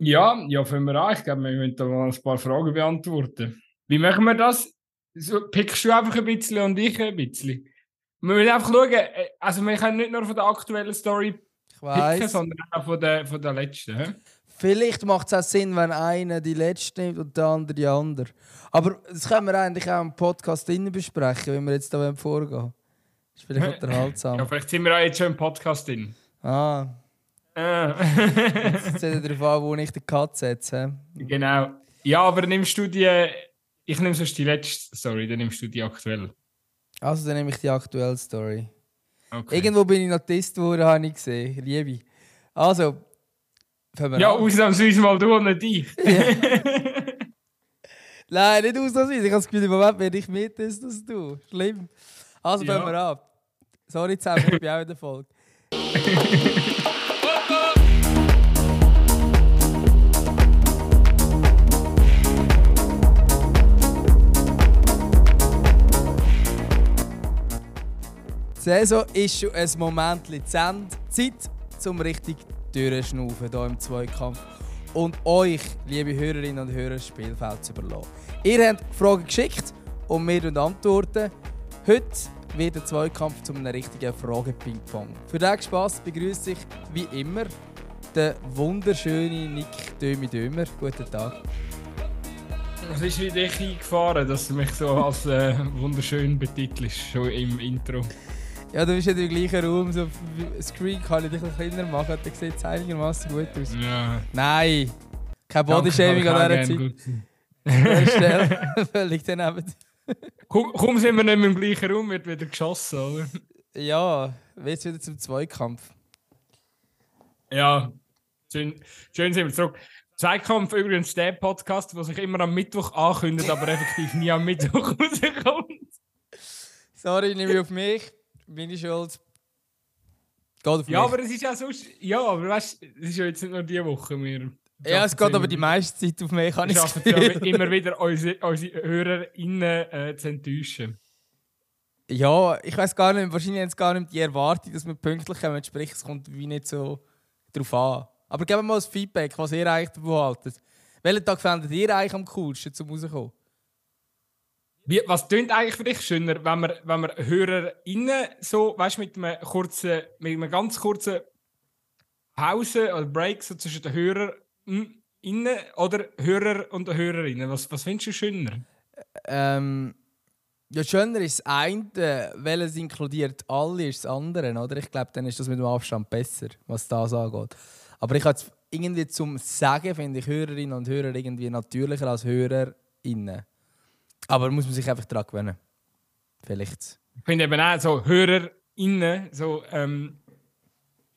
Ja, ja, fangen wir an. Ich glaube, wir müssen da mal ein paar Fragen beantworten. Wie machen wir das? So, pickst du einfach ein bisschen und ich ein bisschen? Wir müssen einfach schauen, äh, also wir können nicht nur von der aktuellen Story picken, sondern auch von der, von der letzten. Vielleicht macht es auch Sinn, wenn einer die letzte nimmt und der andere die andere. Aber das können wir eigentlich auch im Podcast innen besprechen, wenn wir jetzt da vorgehen wollen. Das ist vielleicht unterhaltsam. Ja, vielleicht sind wir auch jetzt schon im Podcast drin. Ah. Jetzt seht ihr darauf an, wo ich den Cut setze. genau. Ja, aber nimmst du die. Ich nehme sonst die letzte Story, dann nimmst du die aktuell. Also, dann nehme ich die aktuelle Story. Okay. Irgendwo bin ich Notist geworden, habe ich gesehen. Liebe. Also, ja, an. ausnahmsweise mal du und nicht ich. Nein, nicht ausnahmsweise. Ich habe das Gefühl, im Moment werde ich mit, ist das du. Schlimm. Also, Ja. fangen wir an. Sorry zusammen, ich bin auch in der Folge. Die Saison ist schon ein Moment Ende. Zeit zum richtig durchschnaufen hier im Zweikampf. Und euch, liebe Hörerinnen und Hörer, das Spielfeld zu überlassen. Ihr habt Fragen geschickt und wir antworten. Heute wird der Zweikampf zu einem richtigen Fragen-Ping-Pong. Für diesen Spass begrüße ich wie immer den wunderschönen Nick Dömi Dömer. Guten Tag. Was ist wie dich eingefahren, dass du mich so als äh, wunderschön betitelst, schon im Intro? Ja, du bist ja im gleichen Raum. So f- Screen kann ich dich ein kleiner machen. Dann sieht es einigermaßen gut aus. Ja. Nein, kein Bodyshaming an dieser Zeit. An Stelle. Völlig daneben. Komm, komm, sind wir nicht mehr im gleichen Raum, wird wieder geschossen, oder? Ja, jetzt wieder zum Zweikampf. Ja, schön, schön sind wir zurück. Zweikampf übrigens der Podcast, der sich immer am Mittwoch ankündigt, aber effektiv nie am Mittwoch rauskommt. Sorry, nehme ich auf mich. Meine Schuld. Geht auf Ja, mich. aber es ist ja sonst. Ja, aber weißt du, es ist ja jetzt nicht nur diese Woche. Wir ja, es geht aber die meiste Zeit auf mich, kann ich es ja immer wieder, unsere, unsere HörerInnen äh, zu enttäuschen. Ja, ich weiß gar nicht, wahrscheinlich haben sie gar nicht die Erwartung, dass wir pünktlich kommen, sprich, es kommt wie nicht so drauf an. Aber geben wir mal das Feedback, was ihr eigentlich davon haltet. Welchen Tag findet ihr eigentlich am coolsten zum rauskommen? Wie, was tönt eigentlich für dich schöner, wenn wir, wenn wir HörerInnen so, weißt mit einem mit einem ganz kurzen Pause oder Break so zwischen den HörerInnen oder Hörer und Hörerinnen? Was, was findest du schöner? Ähm, ja, schöner ist das eine, weil es inkludiert alle, ist das andere, oder? Ich glaube, dann ist das mit dem Abstand besser, was das angeht. Aber ich habe irgendwie zum Sagen, finde ich Hörerinnen und Hörer irgendwie natürlicher als HörerInnen. Aber muss man sich einfach daran gewöhnen. Vielleicht. Ich finde eben auch so HörerInnen, so, ähm,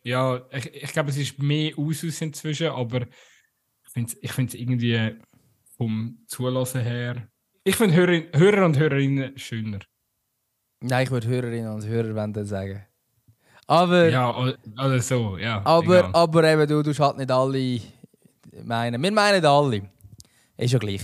ja, ich, ich glaube, es ist mehr Usus inzwischen, aber ich finde es irgendwie vom Zulassen her. Ich finde Hörer, Hörer und Hörerinnen schöner. Nein, ich würde Hörerinnen und Hörer sagen. Aber, Ja, oder so, ja. aber, egal. aber eben, du tust halt nicht alle meinen. Wir meinen alle. Ist ja gleich.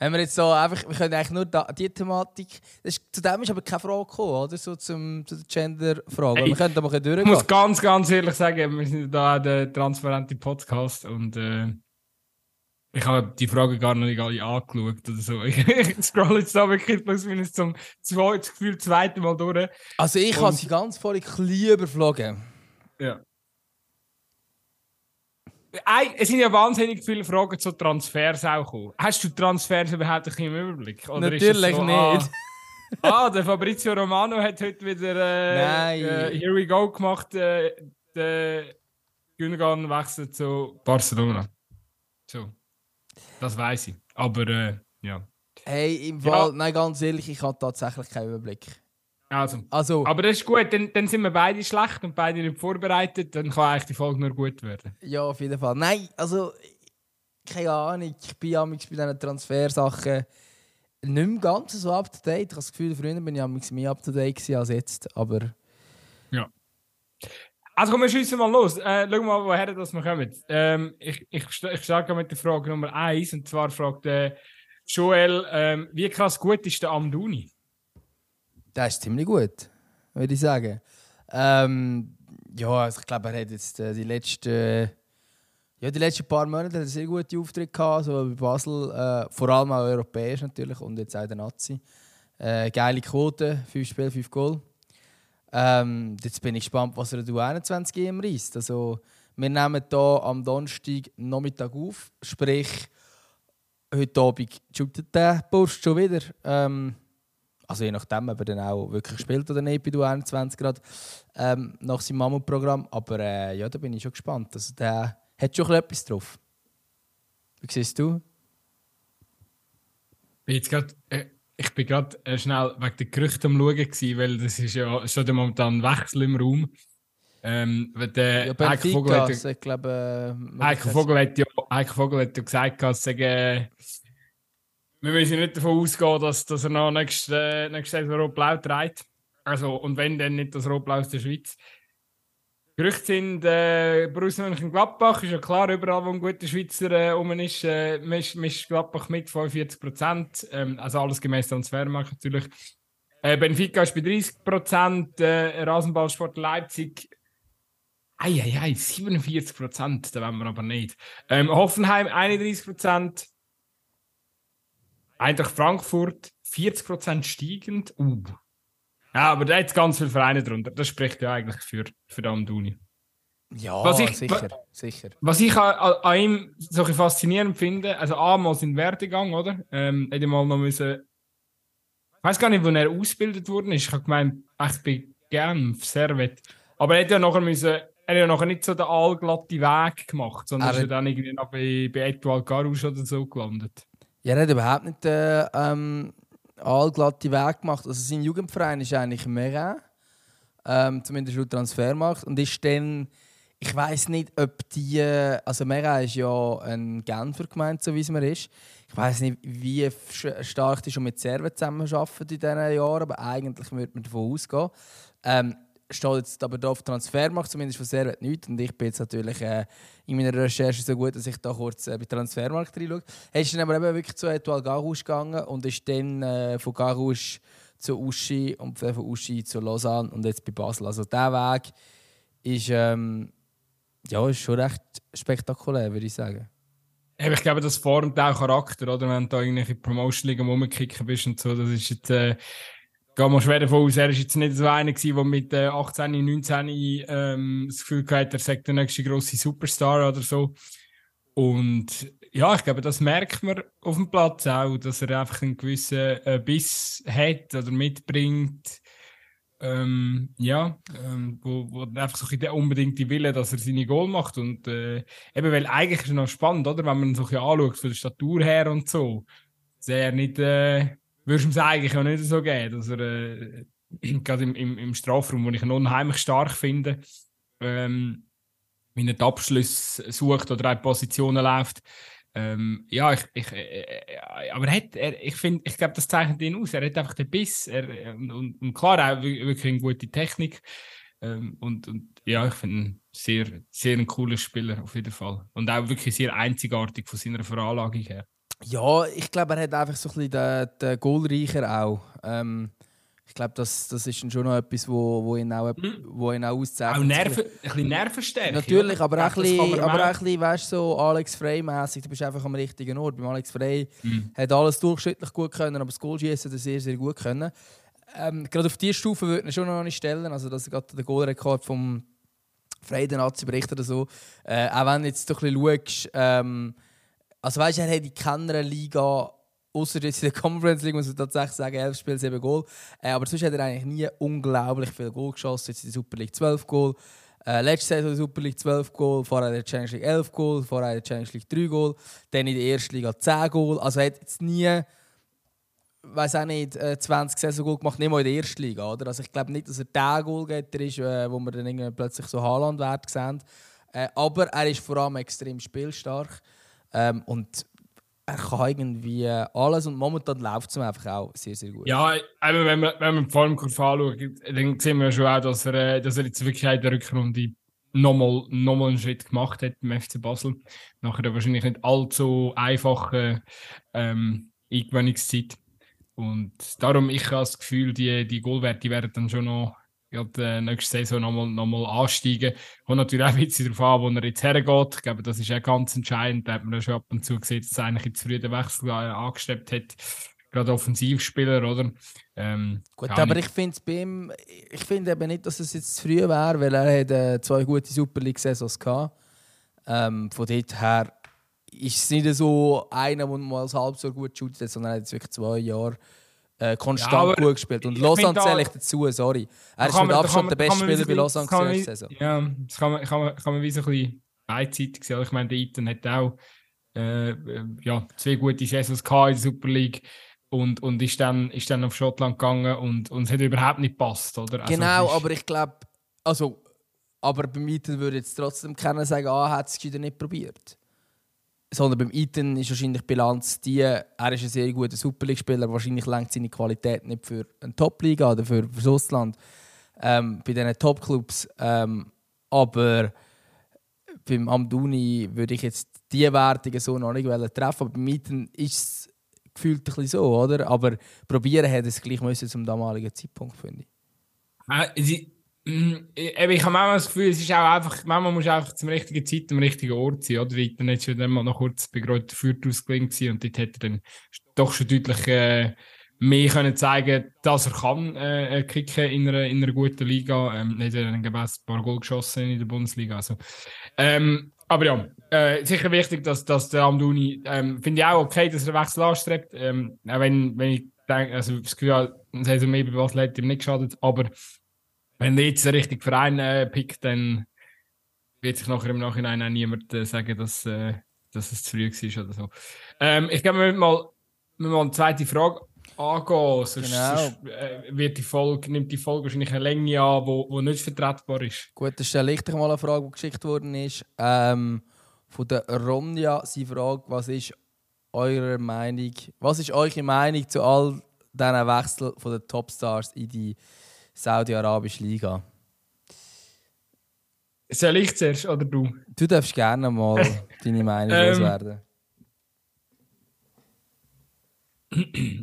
Wenn wir jetzt so einfach, wir können eigentlich nur da, die Thematik, das ist, zu dem ist aber keine Frage gekommen, oder? So zum, zu der Gender-Frage. Wir können da mal ein bisschen Ich muss durchgehen. ganz, ganz ehrlich sagen, wir sind da der transparente Podcast und äh, ich habe die Frage gar noch nicht alle angeschaut oder so. Ich, ich scroll jetzt da wirklich plus minus zum zwei, das Gefühl zweiten Mal durch. Also ich habe sie ganz voll klein überflogen. Ja. Es sind ja wahnsinnig viele Fragen zu Transfers auch gekommen. Hast du Transfers überhaupt im Überblick? Oder Natürlich so, nicht. Ah, ah, der Fabrizio Romano hat heute wieder äh, äh, Here we go gemacht. Äh, der Gündogan wechselt zu Barcelona. So. Das weiß ich. Aber äh, ja. Hey, im Ja. Fall, nein, ganz ehrlich, ich habe tatsächlich keinen Überblick. Also. Also, Aber das ist gut, dann, dann sind wir beide schlecht und beide nicht vorbereitet. Dann kann eigentlich die Folge nur gut werden. ja, auf jeden Fall. Nein, also, keine Ahnung, ich bin ja bei diesen Transfersachen nicht mehr ganz so up to date. Ich habe das Gefühl, früher bin ich amigs mehr up to date als jetzt, aber Also komm, wir schiessen mal los. Äh, schau mal, woher das wir kommen. Ähm, ich, ich, ich starte mit der Frage Nummer 1. Und zwar fragt äh, Joel, ähm, wie krass gut ist der Amduni? Das ist ziemlich gut, würde ich sagen. Ähm, ja, also ich glaube, er hat jetzt äh, die letzten Ja, die letzten paar Monate hat er sehr gute Auftritte gehabt, so bei Basel, äh, vor allem auch europäisch natürlich und jetzt auch der Nazi. Äh, geile Quote, 5 Spiele, 5 Goal. Ähm, jetzt bin ich gespannt, was er du 21 EM reißt. Also, wir nehmen hier am Donnerstag Nachmittag auf, sprich heute Abend shootet der Bursch schon wieder. Ähm, also je nachdem, ob er dann auch wirklich spielt oder nicht bei du 21 Grad ähm, nach seinem Mammutprogramm. Aber äh, ja, da bin ich schon gespannt. Also, der hat schon etwas drauf. Wie siehst du? Jetzt grad, äh, ich bin gerade äh, schnell wegen der Gerüchte am Schauen, gewesen, weil das ist ja schon momentan ein Wechsel im Raum. Ähm, der ja, Vogel, hat, ja, ich glaube, äh, Heike, Vogel hat ja, Vogel hat ja gesagt, dass äh, wir müssen nicht davon ausgehen, dass, dass er noch nächstes, äh, nächstes Jahr Rot-Blau trägt. Also, und wenn, dann nicht das Rot-Blau aus der Schweiz. Gerüchte sind, äh, Borussia Mönchengladbach ist ja klar, überall wo ein guter Schweizer äh, ist, äh, mischt, mischt Gladbach mit 45 Prozent. Ähm, also alles gemäß Transfermarkt natürlich. Äh, Benfica ist bei 30 Prozent, äh, Rasenballsport Leipzig. Eieiei, 47 Prozent, da wollen wir aber nicht. Ähm, Hoffenheim 31 Prozent. Eintracht Frankfurt 40 Prozent steigend. Uh, ja, aber da hat ganz viele Vereine drunter. Das spricht ja eigentlich für, für Amduni. Ja, was ich, sicher, sicher. Was ich an, an ihm so faszinierend finde, also einmal sein Werdegang, oder? Ähm, hätte mal noch müssen. Ich weiß gar nicht, wo er ausgebildet worden ist. Ich habe gemeint, ich bin Genf, Servet. Aber er hätte ja nachher müssen, er hat ja nachher nicht so den allglatten Weg gemacht, sondern er ist ja dann irgendwie noch bei, bei Etoile Garouche oder so gelandet. Ja, er hat überhaupt nicht äh, ähm, allglatte Weg gemacht. Also sein Jugendverein ist eigentlich Mera, ähm, zumindest laut Transfermarkt. Und ist dann, ich weiß nicht, ob die, also Mera ist ja ein Genfer gemeint, so wie es mir ist. Ich weiß nicht, wie stark die schon mit Serven zusammenarbeiten in diesen Jahren, aber eigentlich würde man davon ausgehen. Ähm, steht jetzt aber auf Transfermarkt, zumindest von Servet nichts. Und ich bin jetzt natürlich äh, in meiner Recherche so gut, dass ich da kurz äh, bei Transfermarkt reinschaue. Er ist dann aber eben wirklich zu Etoile Garouche gegangen und ist dann äh, von Garouche zu Uschi und von Uschi zu Lausanne und jetzt bei Basel. Also dieser Weg ist, ähm, ja, ist schon recht spektakulär, würde ich sagen. Ich glaube, das formt auch Charakter, oder? Wenn du da irgendwelche Promotion-Ligen rumkicken bist und so, das ist jetzt... Äh gehe mal schwer davon aus, er war jetzt nicht so einer, der mit äh, 18, 19 ähm, das Gefühl hatte, er sei der nächste grosse Superstar oder so. Und ja, ich glaube, das merkt man auf dem Platz auch, dass er einfach einen gewissen äh, Biss hat oder mitbringt. Ähm, ja, ähm, wo, wo einfach so der unbedingte Wille, dass er seine Goal macht. Und äh, eben, weil eigentlich ist es noch spannend, oder? Wenn man so ein anschaut, von der Statur her und so, dass er nicht. Äh, würdest du ihm es eigentlich auch nicht so geben, dass er äh, gerade im, im, im Strafraum, wo ich ihn unheimlich stark finde, ähm, wie er Abschluss sucht oder auch Positionen läuft. Ähm, ja, ich, ich, äh, äh, aber er hat, er, ich ich glaube, das zeichnet ihn aus. Er hat einfach den Biss er, und, und, klar auch wirklich eine gute Technik. Ähm, und, und ja, ich finde ihn sehr, sehr ein cooler Spieler auf jeden Fall. Und auch wirklich sehr einzigartig von seiner Veranlagung her. Ja, ich glaube, er hat einfach so ein bisschen den, den Goalreicher auch. Ähm, ich glaube, das, das ist schon noch etwas, wo, wo ihn auch, mhm. wo ihn auch auszeichnet. Auch Nerven, ein bisschen Nervenstärke. Natürlich, ja. aber, auch ein bisschen, aber auch ein bisschen, weißt du, so Alex Frey-mässig, du bist einfach am richtigen Ort. Beim Alex Frey mhm. hat alles durchschnittlich gut können, aber das Goalschießen hat sehr, sehr gut können. Ähm, gerade auf diese Stufe würde ich schon noch nicht stellen. Also, das ist gerade der Goalrekord vom Frey, der Nazi-Bericht oder so. Äh, auch wenn du jetzt ein bisschen schaust, ähm, also weißt du, er hat in keiner Liga, außer jetzt in der Conference League, muss man tatsächlich sagen, 11 Spiele, 7 Goal. Äh, aber sonst hat er eigentlich nie unglaublich viel Goal geschossen. Jetzt in der Super League 12 Goal. Äh, letzte Saison in der Super League 12 Goal, vorher in der Challenge League 11 Goal, vorher in der Challenge League 3 Goal, dann in der ersten Liga 10 Goal. Also er hat jetzt nie, weiß auch nicht, 20 äh, Saison Goal gemacht, nicht mal in der ersten Liga. Oder? Also ich glaube nicht, dass er der Goalgetter ist, äh, wo wir dann plötzlich so Haaland-Wert sehen. Äh, aber er ist vor allem extrem spielstark. Ähm, und er kann irgendwie alles und momentan läuft es ihm einfach auch sehr, sehr gut. Ja, eben, wenn man, wenn man die Formkurve anschaut, dann sehen wir schon auch, dass er, äh, dass er jetzt wirklich in der Rückrunde nochmal noch einen Schritt gemacht hat im FC Basel. Nachher wahrscheinlich nicht allzu einfache ähm, Eingewöhnungszeit. Und darum, ich habe das Gefühl, die, die Goalwerte werden dann schon noch äh, nächste Saison nochmal noch mal ansteigen. Und natürlich auch ein bisschen darauf an, wo er jetzt hergeht. Ich glaube, das ist auch ganz entscheidend. Da hat man ja schon ab und zu gesehen, dass er eigentlich früher den Wechsel äh, angestrebt hat. Gerade Offensivspieler, oder? Ähm, Gut, aber ich finde es bei ihm, ich finde eben nicht, dass es jetzt zu früh wäre, weil er hat äh, zwei gute Super League-Saisons hatte. Ähm, von dort her ist es nicht so einer, der mal halb so gut shootet, sondern er hat jetzt wirklich zwei Jahre äh, konstant ja, gut gespielt. Und Lausanne zähle ich dazu, sorry. Er ist mit Abstand der beste Spieler bei Lausanne gewesen Saison. Ja, das kann man, kann man, kann man wie so ein bisschen beidseitig sehen. Ich meine, der Ethan hat auch äh, ja, zwei gute Saisons in der Super League und, und ist, dann, ist dann auf Schottland gegangen und, und es hat überhaupt nicht gepasst, oder? Also, genau, aber ich glaube, also, aber beim Ethan würde jetzt trotzdem keiner sagen, ah, hat es nicht probiert sondern beim Ethan ist wahrscheinlich die Bilanz die, er ist ein sehr guter Super League-Spieler, wahrscheinlich lenkt seine Qualität nicht für eine Top-Liga oder für, das Ausland, ähm, bei diesen Top-Clubs. Ähm, aber beim Amduni würde ich jetzt diese Wertungen so noch nicht treffen, aber beim Ethan ist es gefühlt ein bisschen so, oder? Aber probieren hätte es gleich müssen zum damaligen Zeitpunkt, finde ich. Äh, Mm, ich habe manchmal das Gefühl, es ist auch einfach, manchmal muss einfach zum richtigen Zeit am richtigen Ort sein, oder? Weil dann hat schon mal noch kurz bei Greuther Fürth ausgelingt und dort hätte er dann doch schon deutlich äh, mehr können zeigen, dass er kann äh, kicken in einer, in einer guten Liga. Ähm, hat er dann ein paar Goal geschossen in der Bundesliga. Also, ähm, aber ja, äh, sicher wichtig, dass, dass der Amduni, ähm, finde ich auch okay, dass er einen Wechsel anstrebt. Ähm, auch wenn, wenn ich denke, also das Gefühl habe, Saison mehr bei Basel hat ihm nicht geschadet, aber wenn er jetzt den richtigen Verein äh, pickt, dann wird sich nachher im Nachhinein auch niemand äh, sagen, dass, äh, dass es zu früh war oder so. Ähm, ich glaube, wir müssen mal, mal eine zweite Frage angehen. Sonst, genau. sonst äh, wird die Folge, nimmt die Folge wahrscheinlich eine Länge an, die wo, wo nicht vertretbar ist. Gut, das stelle ich mal eine Frage, die geschickt worden ist. Ähm, von der Ronja, sie fragt, was ist eure Meinung, was ist eure Meinung zu all diesen Wechseln von den Topstars in die Saudi-Arabische Liga. Soll ich zuerst oder du? Du darfst gerne mal deine Meinung ähm, loswerden.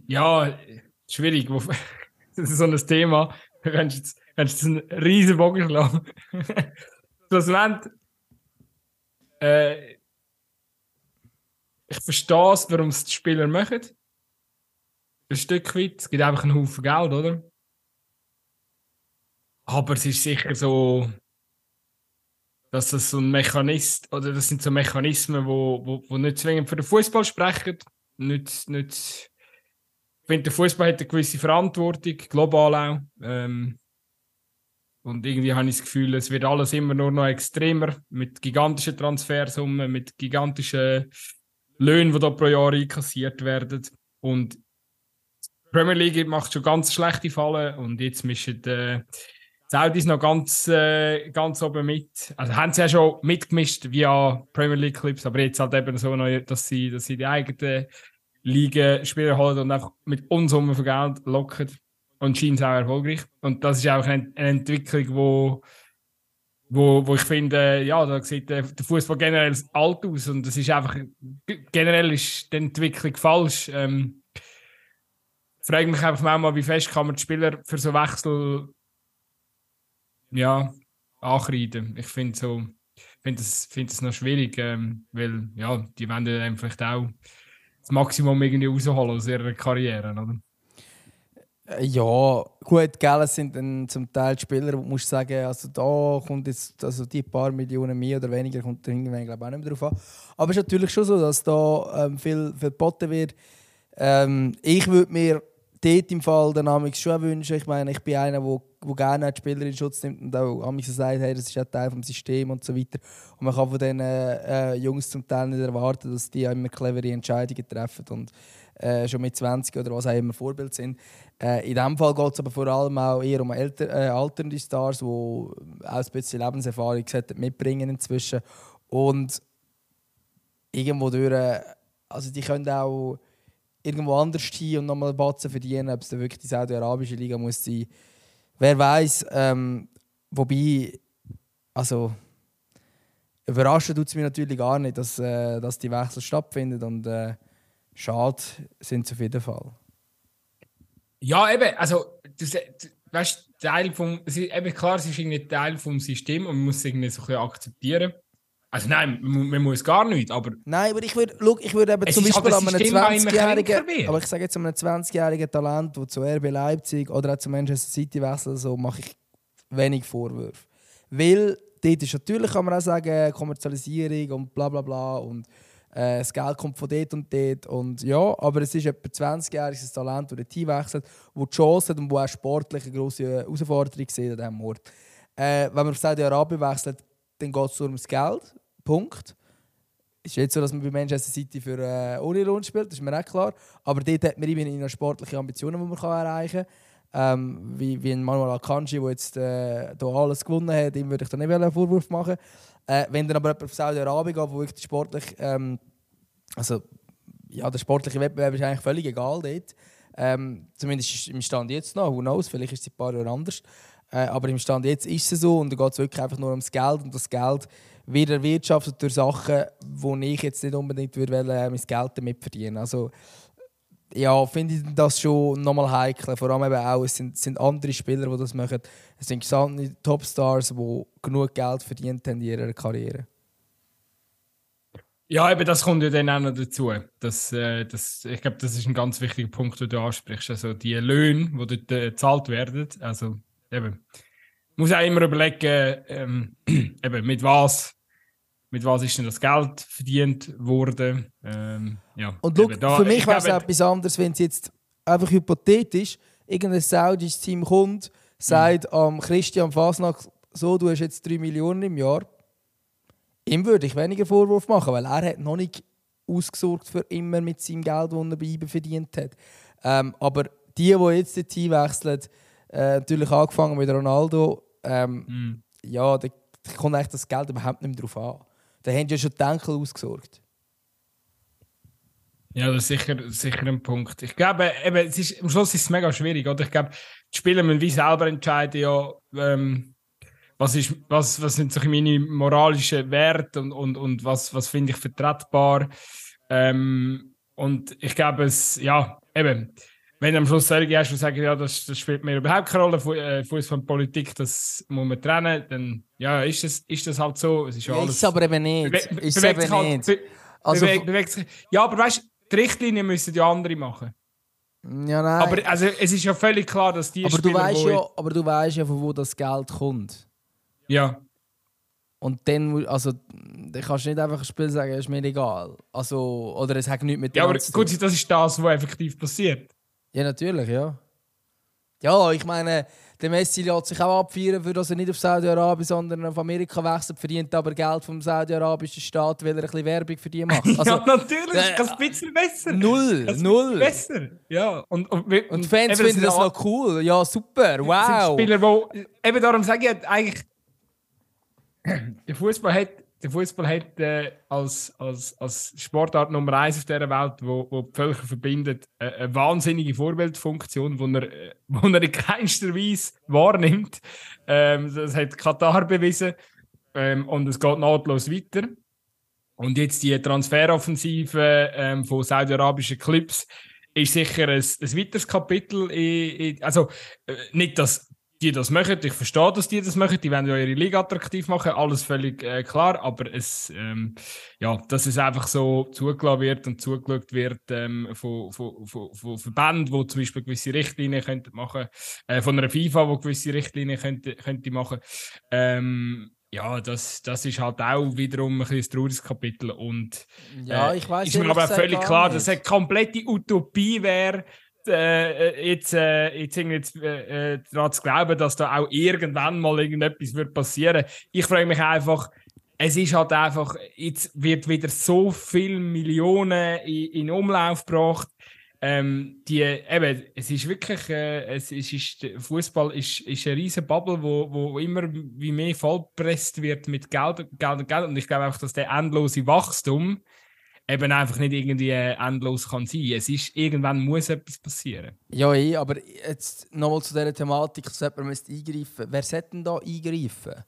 ja, schwierig. Das ist so ein Thema. Du kannst jetzt, kannst jetzt einen riesen Bogen schlagen. Schlussendlich, äh, ich verstehe es, warum es die Spieler machen. Ein Stück weit. Es gibt einfach einen Haufen Geld, oder? Aber es ist sicher so, dass das so ein Mechanismus, oder das sind so Mechanismen, wo, wo, wo nicht zwingend für den Fußball sprechen. Nicht, nicht, ich finde, der Fußball hat eine gewisse Verantwortung, global auch. Ähm, und irgendwie habe ich das Gefühl, es wird alles immer nur noch extremer, mit gigantischen Transfersummen, mit gigantischen Löhnen, die da pro Jahr einkassiert werden. Und die Premier League macht schon ganz schlechte Fallen und jetzt mischen äh, Saudis noch ganz, äh, ganz oben mit. Also haben sie ja schon mitgemischt via Premier League Clips, aber jetzt halt eben so neu, dass sie, dass sie die eigenen Ligen Spieler holen und einfach mit Unsummen von Geld locken. Und scheint auch erfolgreich. Und das ist auch eine, Entwicklung, wo, wo, wo ich finde, ja, da sieht der, Fußball generell alt aus und das ist einfach, generell ist die Entwicklung falsch. Ähm, frage mich einfach manchmal, wie fest kann man die Spieler für so Wechsel ja, ankreiden. Ich finde so, finde es find das noch schwierig, ähm, weil ja, die wollen dann vielleicht auch das Maximum irgendwie rausholen aus ihrer Karriere, oder? Äh, ja, gut, gell, es sind dann zum Teil Spieler, wo du musst sagen, also da kommt jetzt, also die paar Millionen mehr oder weniger, kommt irgendwann glaube auch nicht mehr drauf an. Aber es ist natürlich schon so, dass da ähm, viel, geboten wird. Ähm, ich würde mir dort im Fall den schon wünschen. Ich meine, ich bin einer, der wo gerne die Spieler in Schutz nimmt und auch an mich sagt, hey, das ist ein Teil des Systems und so weiter. Und man kann von diesen äh, Jungs zum Teil nicht erwarten, dass die immer clevere Entscheidungen treffen und äh, schon mit 20 oder was auch immer Vorbild sind. Äh, in diesem Fall geht es aber vor allem auch eher um älter, äh, alternde Stars, die auch ein bisschen Lebenserfahrung mitbringen inzwischen. Und irgendwo durch, also die können auch irgendwo anders hin und nochmal Batzen verdienen, ob es wirklich die saudi-arabische Liga muss sein muss wer weiß, ähm, wobei, also überraschen tut es mich natürlich gar nicht, dass, äh, dass die Wechsel stattfinden und äh, schade sind sie auf jeden Fall. Ja, eben, also das, weißt, Teil vom, es eben klar, es ist irgendwie Teil vom System und man muss es irgendwie so ein bisschen akzeptieren. Also nein, man, muss gar nicht, aber... Nein, aber ich würde, ich würde eben zum ist Beispiel halt an ein einem System, das immer 20-jährigen, kränker wird. aber ich sage jetzt an einem 20-jährigen Talent, der zu RB Leipzig oder auch zu Manchester City wechselt, so mache ich wenig Vorwürfe. Weil dort ist natürlich, kann man auch sagen, Kommerzialisierung und bla bla bla und äh, das Geld kommt von dort und dort und ja, aber es ist etwa 20-jähriges Talent, das Team wechselt, wo die Chance hat und wo auch sportlich eine grosse Herausforderung sieht an diesem Ort. Äh, wenn man auf Saudi-Arabien wechselt, dann geht es nur ums Geld. Punkt. Es ist jetzt so, dass man bei Manchester City für äh, ohne Lohn spielt, das ist mir auch klar. Aber dort hat man immerhin noch sportliche Ambitionen, die man kann erreichen kann. Ähm, wie, wie ein Manuel Akanji, der jetzt äh, da alles gewonnen hat, ihm würde ich da nicht einen Vorwurf machen. Äh, wenn dann aber jemand auf Saudi-Arabien geht, wo wirklich sportlich, ähm, also ja, der sportliche Wettbewerb ist eigentlich völlig egal dort. Ähm, zumindest im Stand jetzt noch, who knows, vielleicht ist es in ein paar Jahre anders. Äh, aber im Stand jetzt ist es so und da geht es wirklich einfach nur ums Geld und das Geld wird erwirtschaftet durch Sachen, wo ich jetzt nicht unbedingt würde äh, mein Geld damit verdienen. Also ja, finde ich das schon nochmal heikel. Vor allem eben auch, es sind, sind andere Spieler, die das machen. Es sind gesamte Topstars, die genug Geld verdient haben in ihrer Karriere. Ja, eben, das kommt ja dann auch noch dazu. Das, äh, das, ich glaube, das ist ein ganz wichtiger Punkt, den du ansprichst. Also die Löhne, die dort äh, gezahlt werden, also eben, muss auch immer überlegen, ähm, eben, mit was, mit was ist denn das Geld verdient worden. Ähm, ja, Und look, da- für mich ich wäre es etwas anderes, wenn es jetzt einfach hypothetisch irgendein saudisches Team kommt, sagt am Christian Fasnacht, so, du hast jetzt 3 Millionen im Jahr. Ihm würde ich weniger Vorwurf machen, weil er hat noch nicht ausgesorgt für immer mit seinem Geld, das er bei IBE verdient hat. Ähm, aber die, die jetzt das Team wechseln, äh, natürlich angefangen mit Ronaldo, ähm, Mhm. ja, da kommt eigentlich das Geld überhaupt nicht mehr drauf an. Da haben ja schon die Enkel ausgesorgt. Ja, das ist sicher, sicher ein Punkt. Ich glaube, eben, es ist, am Schluss ist es mega schwierig, oder? Ich glaube, die Spieler müssen wie selber entscheiden, ja, ähm, was, ist, was, was sind so meine moralischen Werte und, und, und was, was finde ich vertretbar. Ähm, und ich glaube, es, ja, eben, wenn du am Schluss solche hast, die sagen, ja, das, das spielt mir überhaupt keine Rolle, Fu- äh, Fußball und Politik, das muss man trennen, dann ja, ist das, ist das halt so. Es ist ja Ja, alles. ist aber eben nicht. Bewe- Ist bewegt sich halt, nicht. be Also, bewegt, bewegt sich. Ja, aber weißt du, die Richtlinien müssen ja andere machen. ja, nein. Aber also, es ist ja völlig klar, dass die aber, du Spieler, weißt wo- ja, aber du weißt ja, von wo das Geld kommt. ja, Und dann, also, dann kannst du nicht einfach ein Spiel sagen, ist mir egal. Also, oder es hat nichts mit ja, dem aber zu tun. gut, das ist das, was effektiv passiert. Ja, natürlich, ja. Ja, ich meine, der Messi lässt sich auch abfeiern, für dass er nicht auf Saudi-Arabien, sondern auf Amerika wechselt, verdient aber Geld vom saudi-arabischen Staat, weil er ein bisschen Werbung für die macht. Also, ja, natürlich, äh, das ein bisschen besser. null, Das null. Besser, ja. Und, und, Und die Fans finden sind das noch cool. Ja, super, sind wow. Spieler, wo, eben darum sage ich eigentlich, der Fußball hat, der Fußball hat äh, als, als, als Sportart Nummer eins auf dieser Welt, wo, wo die Völker verbindet, äh, eine wahnsinnige Vorbildfunktion, die er, äh, wo er in keinster Weise wahrnimmt. Ähm, das hat Katar bewiesen ähm, und es geht nahtlos weiter. Und jetzt die Transferoffensive ähm, von saudi-arabischen Clubs ist sicher ein, ein weiteres Kapitel. In, in, also äh, nicht, dass die das machen, ich verstehe, dass die das machen, die wollen ja ihre Liga attraktiv machen, alles völlig äh, klar, aber es, ähm, ja, dass es einfach so zugelassen wird und zugeschaut wird ähm, von, von, von, von Verbänden, die zum Beispiel gewisse Richtlinien könnten machen, äh, von einer FIFA, die gewisse Richtlinien könnte, könnte machen, ähm, ja, das, das ist halt auch wiederum ein ein trauriges Kapitel und ja, äh, ich weiß ist mir aber völlig klar, dass es eine komplette Utopie wäre, äh, jetzt, äh, jetzt, jetzt äh, äh, daran zu glauben, dass da auch irgendwann mal irgendetwas wird passieren. Ich frage mich einfach, es ist halt einfach, jetzt wird wieder so viel Millionen in, in Umlauf gebracht. Ähm, die, eben, es ist wirklich, äh, es ist, ist, Fußball ist, ist eine riesige Bubble, wo, wo immer wie mehr vollpresst wird mit Geld, Geld und Geld. Und ich glaube einfach, dass der endlose Wachstum eben einfach nicht irgendwie endlos kann sein. Es ist, irgendwann muss etwas passieren. Ja, eh, aber jetzt nochmal zu dieser Thematik, dass jemand eingreifen Wer sollte denn da eingreifen?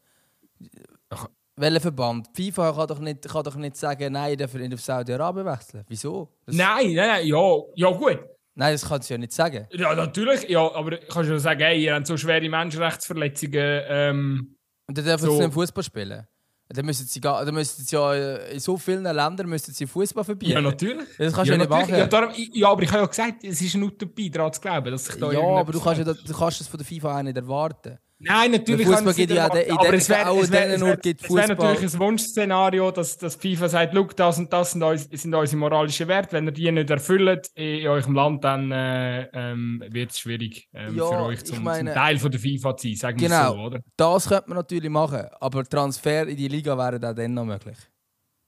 Ach. Welcher Verband? Die FIFA kann doch nicht, kann doch nicht sagen, nein, ich darf nicht auf Saudi-Arabien wechseln. Wieso? Das- Nein, nein, nein, ja, ja gut. Nein, das kannst du ja nicht sagen. Ja, natürlich. Ja, aber kannst du ja sagen, hey, ihr habt so schwere Menschenrechtsverletzungen. Ähm, Und dann dürfen So. sie nicht Fußball spielen. Dann müssen sie, dann müssen sie ja äh, in so vielen Ländern müssen sie Fußball verbieten. ja, natürlich. Das kannst du ja, nicht natürlich. machen. Ja, darum, ja, aber ich habe ja gesagt, es ist eine Utopie, daran zu glauben, dass sich da Ja, aber du kannst, ja, du kannst das von der FIFA auch nicht erwarten. Nein, natürlich Fußball gibt ja in aber es wäre in wär, natürlich ein Wunschszenario, dass, dass FIFA sagt, «Schau, das und das sind, uns, sind unsere moralischen Werte. Wenn ihr die nicht erfüllt in eurem Land, dann äh, ähm, wird es schwierig ähm, Ja, für euch zum, meine- zum Teil von der FIFA zu sein, sagen Genau. so, oder? Das könnte man natürlich machen, aber Transfer in die Liga wäre auch dann noch möglich.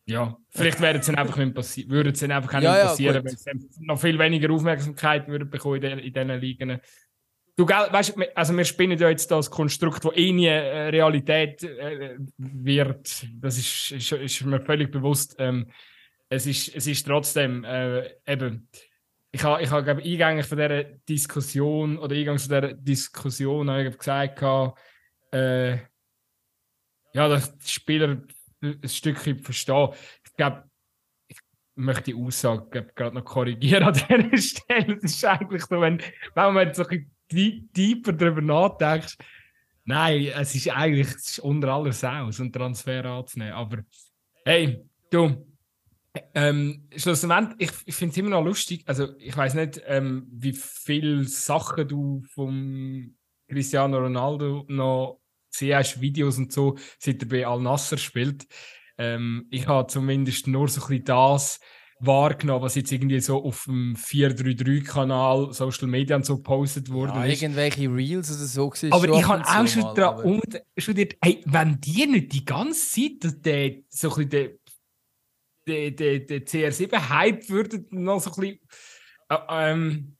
Ja, vielleicht wäre es dann einfach nicht passi würde einfach auch Ja, nicht ja, passieren, gut. wenn es dann noch viel weniger Aufmerksamkeit würde bekommen in, in diesen Ligen. Du, weißt, also wir spinnen ja jetzt das Konstrukt, das eh nie äh, Realität äh, wird. Das ist, ist, ist mir völlig bewusst. Ähm, es, ist, es ist trotzdem äh, eben. Ich habe, ich habe glaube eingängig von dieser Diskussion oder eingangs von dieser Diskussion ich gesagt, äh, ja, dass die Spieler ein Stückchen verstehen. Ich glaube, möchte die Aussage gerade noch korrigieren an dieser Stelle. Es ist eigentlich so, wenn, wenn man so ein tiefer darüber nachdenkt, nein, es ist eigentlich es ist unter aller Sau, so einen Transfer anzunehmen. Aber hey, du, ähm, schlussendlich, ich, ich finde es immer noch lustig. Also, ich weiß nicht, ähm, wie viele Sachen du vom Cristiano Ronaldo noch gesehen hast, Videos und so, seit er bei Al Nasser spielt. Ähm, ich habe zumindest nur so ein bisschen das wahrgenommen, was jetzt irgendwie so auf dem 433-Kanal, Social Media und so gepostet wurde. Ja, irgendwelche Reels oder so Aber ich ab habe auch schon daran umstudiert, hey, wenn die nicht die ganze Zeit der, so ein bisschen der, der, der, der CR7-Hype würden, noch so ein bisschen, äh, ähm,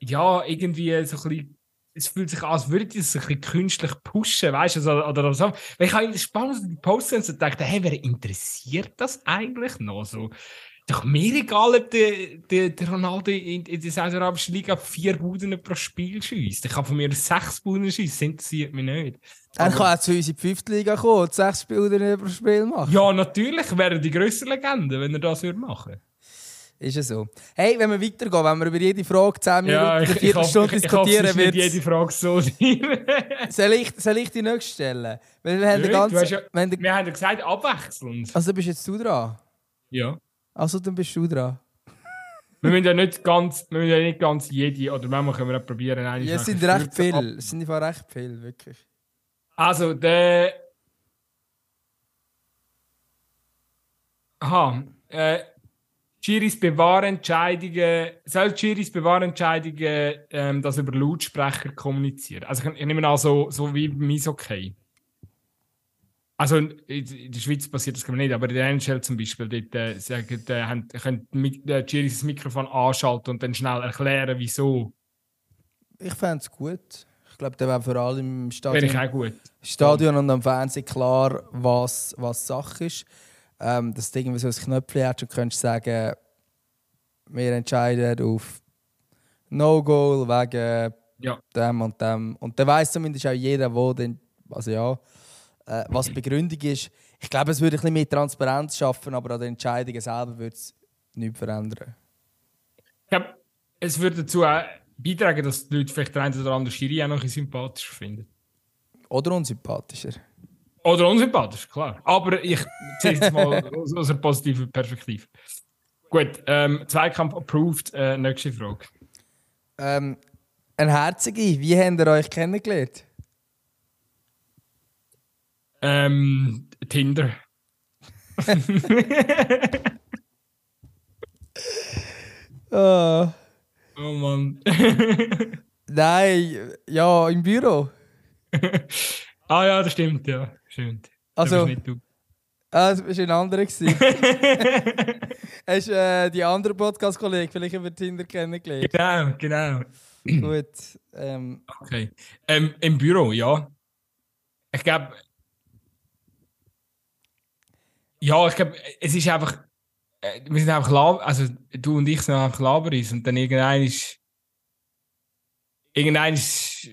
ja, irgendwie so ein bisschen, es fühlt sich an, als würde die es ein bisschen künstlich pushen, weißt du, oder, oder so. Weil ich habe spannend die Posts und so gedacht, hey, wer interessiert das eigentlich noch so? Doch mir egal, ob der, der, der Ronaldo in, in der saudi-arabischen Liga vier Buden pro Spiel schießt. Ich kann von mir sechs Buden schießen, das interessiert mich nicht. Er kann auch zu uns in die fünfte Liga kommen und sechs Spiele pro Spiel machen. Ja, natürlich wäre die grösste Legende, wenn er das würde machen Ist ja so. Hey, wenn wir weitergehen, wenn wir über jede Frage 10 Minuten, Ja, ich, ich, hoffe, ich, ich diskutieren, nicht wird jede Frage so sein. soll, ich, soll ich die nächste stellen? Weil wir haben hast ja- Wir haben ja gesagt, abwechselnd. also bist jetzt du dran? Ja. Also dann bist du dran. Wir müssen ja nicht ganz, wir müssen ja nicht ganz jede, oder manchmal können wir auch probieren. Ja, es sind recht viele. Es sind einfach recht viele, wirklich. Also, der. Aha. Äh, Giris Bewahrentscheidungen. Soll Giris Bewahrentscheidungen ähm, das über Lautsprecher kommunizieren? Also, ich, ich nehme an, so, so wie beim Eishockey. Also, in, der Schweiz passiert das nicht, aber in der NHL zum Beispiel, dort äh, sagen, äh, haben, können die Giris das Mikrofon anschalten und dann schnell erklären, wieso. Ich fände es gut. Ich glaube, der wäre vor allem im Wäre ich Stadion, auch gut. Stadion und am Fernsehen klar, was, was Sache ist. Ähm, dass du irgendwie so ein Knöpfchen hast und könntest sagen, wir entscheiden auf No-Goal wegen Ja. dem und dem. Und dann weiss zumindest auch jeder, wo denn, also ja, äh, was die Begründung ist. Ich glaube, es würde ein bisschen mehr Transparenz schaffen, aber an den Entscheidungen selber würde es nichts verändern. Ich glaube, es würde dazu auch beitragen, dass die Leute vielleicht den einen oder anderen Schiri auch noch ein bisschen sympathischer finden. Oder unsympathischer. Oder unsympathisch, klar. Aber ich sehe es mal aus, aus einer positiven Perspektive. Gut, ähm, Zweikampf approved. Äh, nächste Frage. Ähm, ein Herzige, wie habt ihr euch kennengelernt? Ähm, Tinder. Ah. oh Mann. Nein, ja, im Büro. ah ja, das stimmt, ja. Stimmt. Also-. Ah, das war ein anderer. Hast du äh, die anderen Podcast-Kollegen vielleicht über Tinder kennengelernt? genau, genau. Gut. Ähm, Okay. Ähm, Im Büro, ja. Ich glaube. Ja, ich glaube, es ist einfach. äh, Wir sind einfach Lab also du und ich sind einfach Laberis und dann irgendein ist. Irgendein ist,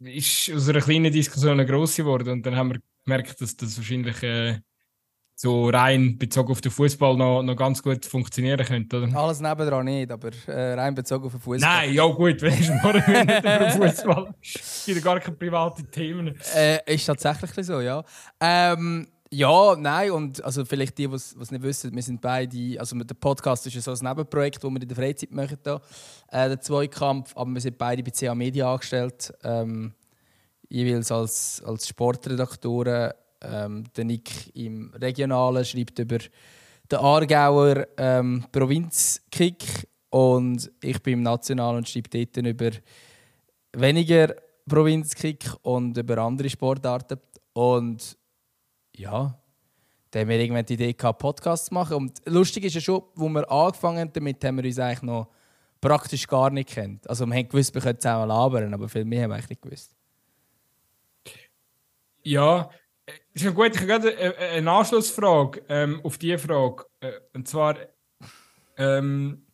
ist aus einer kleinen Diskussion eine grosse geworden und dann haben wir gemerkt, dass das wahrscheinlich äh, so rein bezogen auf den Fußball noch, noch ganz gut funktionieren könnte, oder? Alles nebendran nicht, aber äh, rein bezogen auf den Fußball. Nein, ja gut, wenn ich morgen nicht über Fußball. Es gibt gar keine privaten Themen. Äh, ist tatsächlich so, ja. Ähm, ja, nein, und also vielleicht die, die es nicht wissen, wir sind beide, also der Podcast ist ja so ein Nebenprojekt, das wir in der Freizeit machen, da, äh, der Zweikampf, aber wir sind beide bei CA Media angestellt, ähm, jeweils als, als Sportredaktoren. Ähm, der Nick im Regionalen schreibt über den Aargauer ähm, Provinzkick und ich bin im Nationalen und schreibe dort über weniger Provinzkick und über andere Sportarten. Und ja, dann haben wir irgendwann die Idee gehabt, Podcasts zu machen. Und lustig ist ja schon, wo wir angefangen haben, damit haben wir uns eigentlich noch praktisch gar nicht kennt. Also wir haben gewusst, wir können zusammen labern, aber viel mehr haben wir eigentlich gewusst. Ja, ist ja gut. Ich habe gerade eine Anschlussfrage ähm, auf diese Frage. Äh, und zwar, ähm,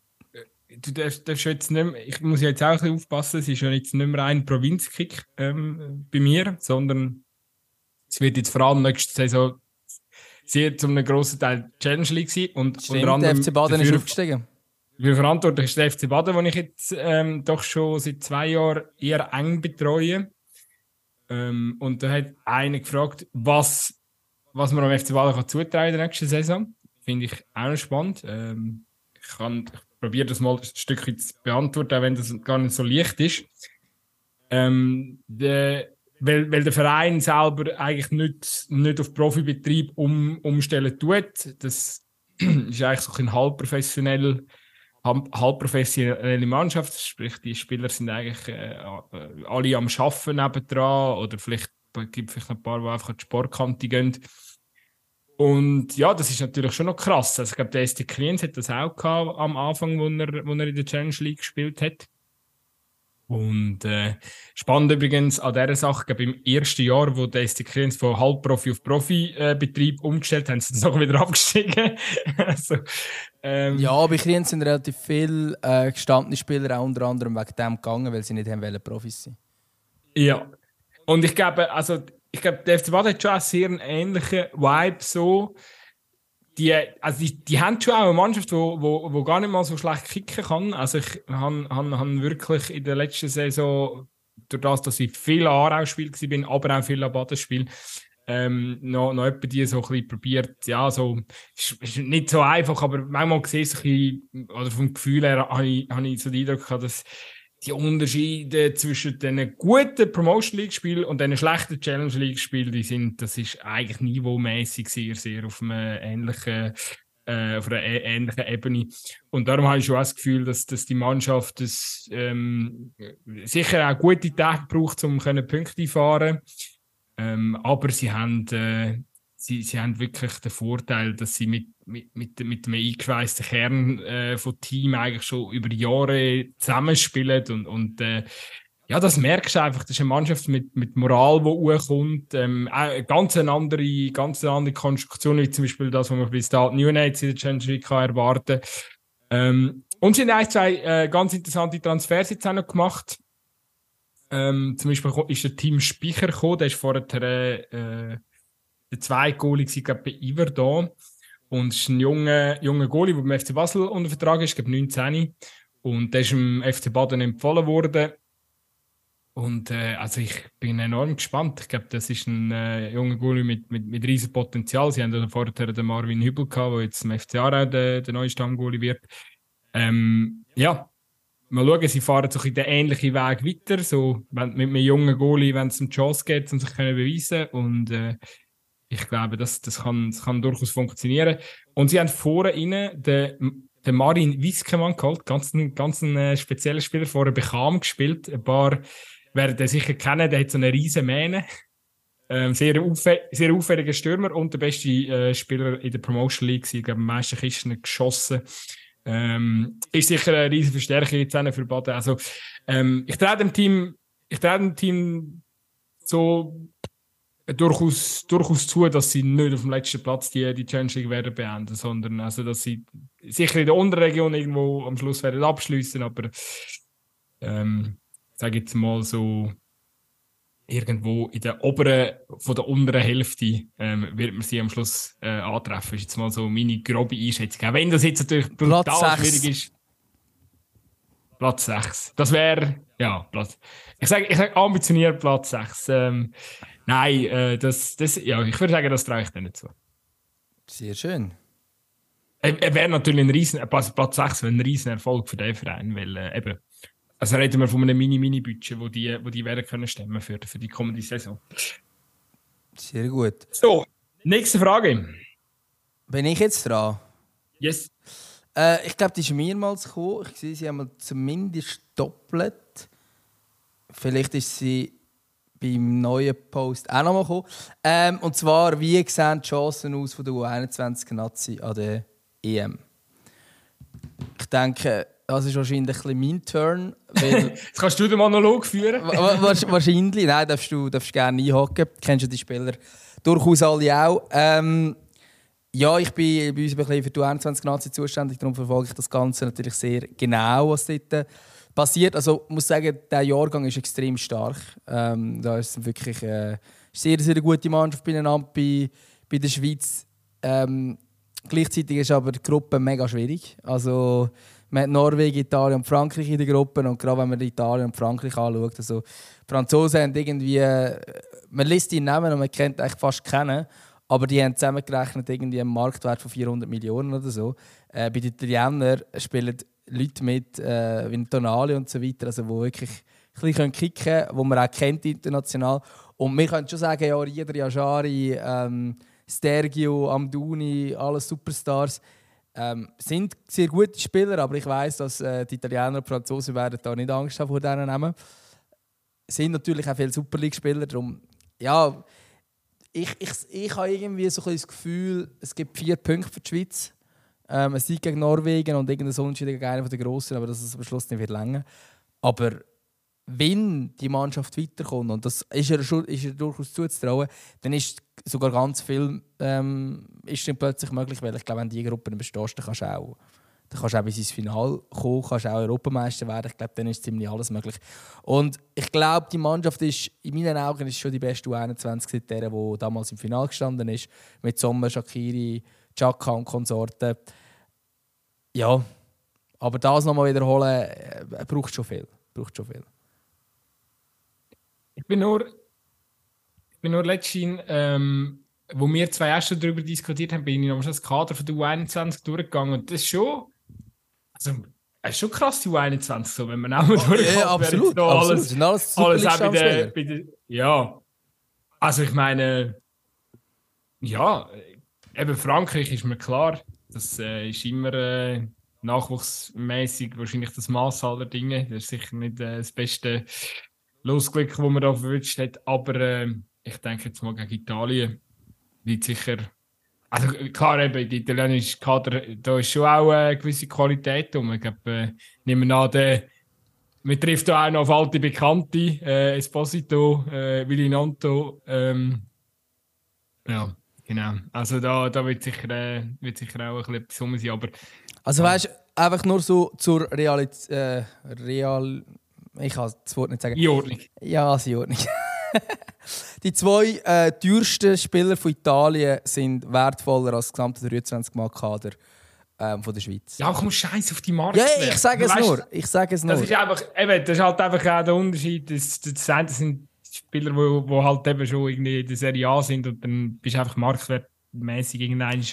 du darfst, darfst jetzt nicht mehr, ich muss jetzt auch ein bisschen aufpassen, es ist ja jetzt nicht mehr ein Provinzkick ähm, bei mir, sondern es wird jetzt vor allem nächste Saison sehr zu einem grossen Teil Challenge League sein. Und Stimmt, unter anderem der FC Baden ist aufgestiegen. Für verantwortlich ist der FC Baden, den ich jetzt ähm, doch schon seit zwei Jahren eher eng betreue. Ähm, und da hat einer gefragt, was, was man am FC Baden kann zutrauen in der nächsten Saison. Finde ich auch noch spannend. Ähm, ich, kann, ich probiere das mal ein Stück zu beantworten, auch wenn das gar nicht so leicht ist. Ähm, der weil, weil der Verein selber eigentlich nicht, nicht auf Profibetrieb um, umstellen tut. Das ist eigentlich so ein halb professionell, halb professionelle Mannschaft. Sprich, die Spieler sind eigentlich äh, alle am Arbeiten nebendran oder vielleicht gibt es vielleicht ein paar, die einfach an die Sportkante gehen. Und ja, das ist natürlich schon noch krass. Also, ich glaube, der ST Kliens hat das auch gehabt am Anfang, wo er, wo er in der Challenge League gespielt hat. Und äh, spannend übrigens an dieser Sache, ich glaube, im ersten Jahr, wo der SC Kriens von Halbprofi auf Profibetrieb äh, umgestellt haben, sie dann wieder abgestiegen. also, ähm, ja, bei Kriens sind relativ viele äh, gestandene Spieler auch unter anderem wegen dem gegangen, weil sie nicht haben wollen, Profis sein. Ja, und ich glaube, also, ich glaube, der FC Bad hat schon einen sehr ähnlichen Vibe so die, also die, die haben schon auch eine Mannschaft, die wo, wo, wo gar nicht mal so schlecht kicken kann. Also ich habe hab, hab wirklich in der letzten Saison, durch das, dass ich viel Aarau-Spiel war, aber auch viel Baden-Spiel, ähm, noch, noch etwa die so ein probiert, ja, so, ist, ist nicht so einfach, aber manchmal sehe ich oder vom Gefühl her habe ich, hab ich so den Eindruck gehabt, dass die Unterschiede zwischen den guten Promotion League Spielen und den schlechten Challenge League Spielen, die sind, das ist eigentlich niveaumäßig sehr, sehr auf einem ähnlichen äh, auf einer ähnlichen Ebene. Und darum habe ich schon das Gefühl, dass, dass die Mannschaft das, ähm, sicher auch gute Tage braucht, um Punkte fahren. Ähm, aber sie haben, äh, sie, sie haben wirklich den Vorteil, dass sie mit, mit, mit, mit einem eingeschweißten Kern äh, von Team eigentlich schon über Jahre zusammenspielen und, und äh, ja, das merkst du einfach. Das ist eine Mannschaft mit, mit Moral, die hochkommt. Ähm, ganz eine andere, ganz eine andere Konstruktion, wie zum Beispiel das, was man bei Start New Nights in der Champions League erwarten ähm, Und sie haben ein, zwei äh, ganz interessante Transfers jetzt auch noch gemacht. Ähm, zum Beispiel ist der Team Speicher gekommen, der ist vorher äh, der zweite Goalie war, glaube bei Iver da. Und es ist ein junger, junger Goalie, der beim FC Basel unter Vertrag ist, ich glaube 19. Und der ist im FC Baden empfohlen worden. Und äh, also ich bin enorm gespannt. Ich glaube, das ist ein äh, junger Goalie mit, mit, mit riesem Potenzial. Sie haben ja vorher den Marvin Hübel gehabt, der jetzt im FC Aarau der, der neue Stammgoalie wird. Ähm, ja, mal schauen, sie fahren so in den ähnlichen Weg weiter. So, wenn, mit einem jungen Goalie, wenn es die Chance geht, um sich zu beweisen. Und äh, ich glaube, das, das, kann, das kann durchaus funktionieren. Und sie haben vorne innen den, den Marin Wiskemann geholt, ganz ganz ein äh, spezieller Spieler, vorher Bekam gespielt. Ein paar werden den sicher kennen, der hat so eine riesen Mähne. Ähm, sehr, auffä sehr auffälliger Stürmer und der beste äh, Spieler in der Promotion League. Ich glaube, am meisten Kisten geschossen. Ähm, ist sicher eine riesige Verstärkung jetzt für Baden. Also, ähm, ich traue dem Team, ich traue dem Team so durchaus, durchaus zu, dass sie nicht auf dem letzten Platz die, die Challenge League werden beenden, sondern also, dass sie sicher in der Unterregion irgendwo am Schluss werden abschließen, aber ähm, sage jetzt mal so, irgendwo in der oberen, von der unteren Hälfte ähm, wird man sie am Schluss äh, antreffen. Das ist jetzt mal so meine grobe Einschätzung. Auch wenn das jetzt natürlich brutal schwierig ist. Platz 6. Das wäre, ja, Platz. Ich sage ich sag ambitioniert Platz 6. Ähm, nein, äh, das, das, ja, ich würde sagen, das traue ich nicht zu. Sehr schön. Er, er wäre natürlich ein riesen, Platz, Platz 6 wäre ein riesen Erfolg für den Verein, weil äh, eben, also reden wir von einem Mini-Mini-Budget, wo die, wo die werden können stemmen für, für die kommende Saison. Sehr gut. So, nächste Frage. Bin ich jetzt dran? Yes. Äh, ich glaube, die ist mehrmals gekommen. Ich sehe sie einmal zumindest doppelt. Vielleicht ist sie beim neuen Post auch nochmal gekommen. Ähm, und zwar, wie sehen die Chancen aus von der U21-Nazi an der EM? Ich denke, das ist wahrscheinlich ein mein Turn. Jetzt kannst du den Monolog führen. wahrscheinlich. Nein, darfst du darfst gerne einhaken. Du kennst ja die Spieler durchaus alle auch. Ähm, ja, ich bin bei uns ein bisschen für die 21 Nazi zuständig, darum verfolge ich das Ganze natürlich sehr genau, was dort passiert. Also ich muss sagen, der Jahrgang ist extrem stark. Ähm, da ist wirklich äh, sehr, sehr gute Mannschaft beieinander bei, bei der Schweiz. Ähm, gleichzeitig ist aber die Gruppe mega schwierig. Also man hat Norwegen, Italien und Frankreich in der Gruppe und gerade wenn man Italien und Frankreich anschaut, also die Franzosen haben irgendwie, man liest die Namen und man kennt eigentlich fast kennen, aber die haben zusammengerechnet irgendwie einen Marktwert von 400 Millionen oder so. Äh, bei den Italienern spielen Leute mit äh, wie Tonali und so weiter, also wo wirklich ein bisschen kicken können, wo man auch kennt international. Und wir können schon sagen, ja, Rieder, Yashari, ähm, Stergio, Amduni, alle Superstars, ähm, sind sehr gute Spieler, aber ich weiß, dass äh, die Italiener und Franzosen werden da nicht Angst haben vor diesen Namen. Sind natürlich auch viele Super League-Spieler, darum ja, ich, ich, ich habe irgendwie so ein das Gefühl, es gibt vier Punkte für die Schweiz. Ähm, ein Sieg gegen Norwegen und irgendein Unentschieden gegen einen der Grossen, aber das ist am Schluss nicht wird länger. Aber wenn die Mannschaft weiterkommt, und das ist ihr, ist ihr durchaus zuzutrauen, dann ist sogar ganz viel ähm, ist dann plötzlich möglich, weil ich glaube, wenn die Gruppe bestehst, dann kannst du auch, dann kannst du auch bis ins Finale kommen, kannst auch Europameister werden. Ich glaube, dann ist ziemlich alles möglich. Und ich glaube, die Mannschaft ist, in meinen Augen ist schon die beste U21 seit der, die damals im Finale gestanden ist, mit Sommer, Shakiri, Chaka und Konsorten. Ja, aber das nochmal wiederholen, äh, braucht schon viel. Braucht schon viel. Ich bin nur, ich bin nur letztens, ähm, wo wir zwei erst schon darüber diskutiert haben, bin ich noch das Kader von der U21 durchgegangen und das ist schon, also, es ist schon krass, die U21, so, wenn man auch mal oh, durchkommt. Ja, absolut, absolut. Alles, alles, auch bei der, bei der, ja, also ich meine, ja, eben Frankreich ist mir klar, das äh, ist immer äh, nachwuchsmäßig wahrscheinlich das Maß aller Dinge. Das ist sicher nicht äh, das beste Losglück, das man da verwünscht hat. Aber äh, ich denke jetzt mal gegen Italien wird sicher. Also klar, eben, die italienische Kader, da ist schon auch eine gewisse Qualität. Und ich glaube, äh, nehmen an, der, man trifft auch noch auf alte Bekannte, äh, Esposito, äh, Villinanto. Ähm, ja, genau. Also da, da wird, sicher, äh, wird sicher auch ein bisschen etwas rum sein. Aber, also weißt du, einfach nur so zur Realität. Äh, Real ich kann das Wort nicht sagen. Ordnung. Ja, in Ordnung. die zwei äh, teuersten Spieler von Italien sind wertvoller als das gesamte 23-Mann-Kader ähm, von der Schweiz. Ja, komm, scheiß auf die Marke. Ja, ich sage es weißt, nur. Ich sage es nur. Das ist, einfach, eben, das ist halt einfach auch der Unterschied. Das, das, das sind Spieler, die wo, wo halt eben schon irgendwie in der Serie A sind und dann bist du einfach marktwertmäßig irgendein.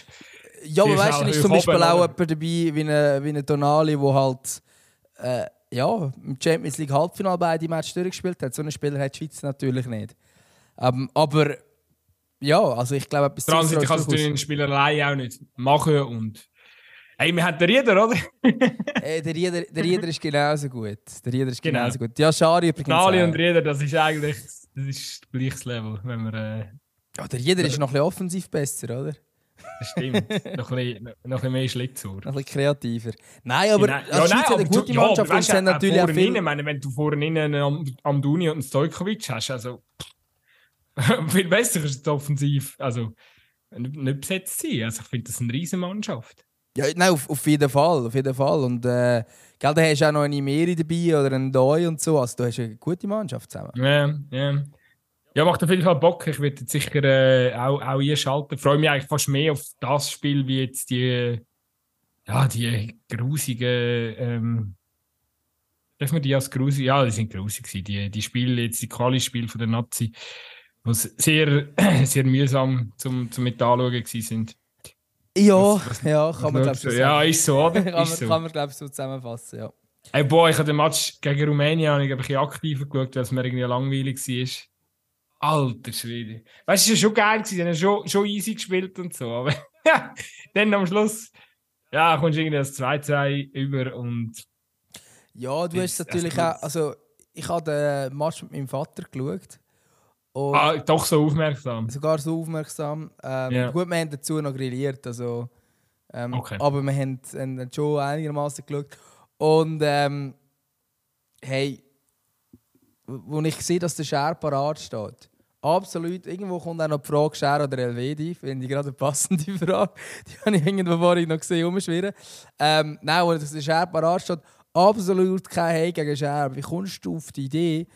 Ja, aber weißt du, ist zum Beispiel oben, auch jemand dabei wie ein wie Tonali, der halt. Äh, ja, im Champions League Halbfinale beide Matches durchgespielt hat. So einen Spieler hat die Schweiz natürlich nicht. Ähm, aber ja, also ich glaube, etwas Transit kannst du den Spielerei auch nicht machen und Hey, wir haben den Rieder, oder? hey, der, Rieder, der Rieder ist genauso gut. Der Rieder ist genau. genauso gut. Ja, Schari übrigens. Nali und Rieder, das ist eigentlich das ist gleiches Level, wenn wir. Äh, ja, der Rieder ist noch ein bisschen offensiv besser, oder? Das stimmt. noch, ein bisschen, noch ein bisschen mehr Schlitzohr. Noch ein bisschen kreativer. Nein, aber genau. ja, nein, eine gute Mannschaft ja, und sind natürlich auch viel... Rein, meine, wenn du vorne einen Amduni und einen Stojkovic hast, also viel besser ist es offensiv. Also nicht besetzt sein. Also ich finde das eine riesige Mannschaft. Ja, nein, auf, auf jeden Fall, auf jeden Fall. Und äh, gell, da hast du auch noch eine Meri dabei oder einen Doi und so. Also du hast eine gute Mannschaft zusammen. Ja, ja. Ja, macht auf jeden Fall Bock. Ich werde sicher äh, auch, auch einschalten. Freue mich eigentlich fast mehr auf das Spiel, wie jetzt die, ja, die grusigen, ähm, dürfen wir die als grusig? Ja, die sind grusig gewesen. Die, die Spiele, jetzt die Quali-Spiele von der Nazi, die sehr, sehr mühsam zum, zum mit anschauen sind. Ja, was, was, ja, kann man glaube ich so Ja, ist so, oder? kann, ist man, kann man glaube ich so zusammenfassen, ja. Hey, boah, ich habe den Match gegen Rumänien ich ein bisschen aktiver geschaut, weil es mir irgendwie langweilig war. Alter Schwede. Weißt du, es war schon geil, sie haben schon, schon easy gespielt und so, aber dann am Schluss, ja, kommst du irgendwie das 2-2 über und. Ja, du hast natürlich auch, also ich habe den Match mit meinem Vater geschaut. Ah, doch so aufmerksam. Sogar so aufmerksam. Ähm, yeah. Gut, wir haben dazu noch grilliert, also, ähm, okay. aber wir haben, haben schon einigermaßen geschaut. Und ähm, hey, wo ich sehe, dass der Scher parat steht, Absolut. Irgendwo kommt auch noch die Frage Scher oder Elvedi. Finde ich gerade eine passende Frage. Die habe ich irgendwo vorhin noch gesehen, umschwirren. Ähm, nein, wo der Scher parat steht, absolut kein Hey gegen Scher. Wie kommst du auf die Idee,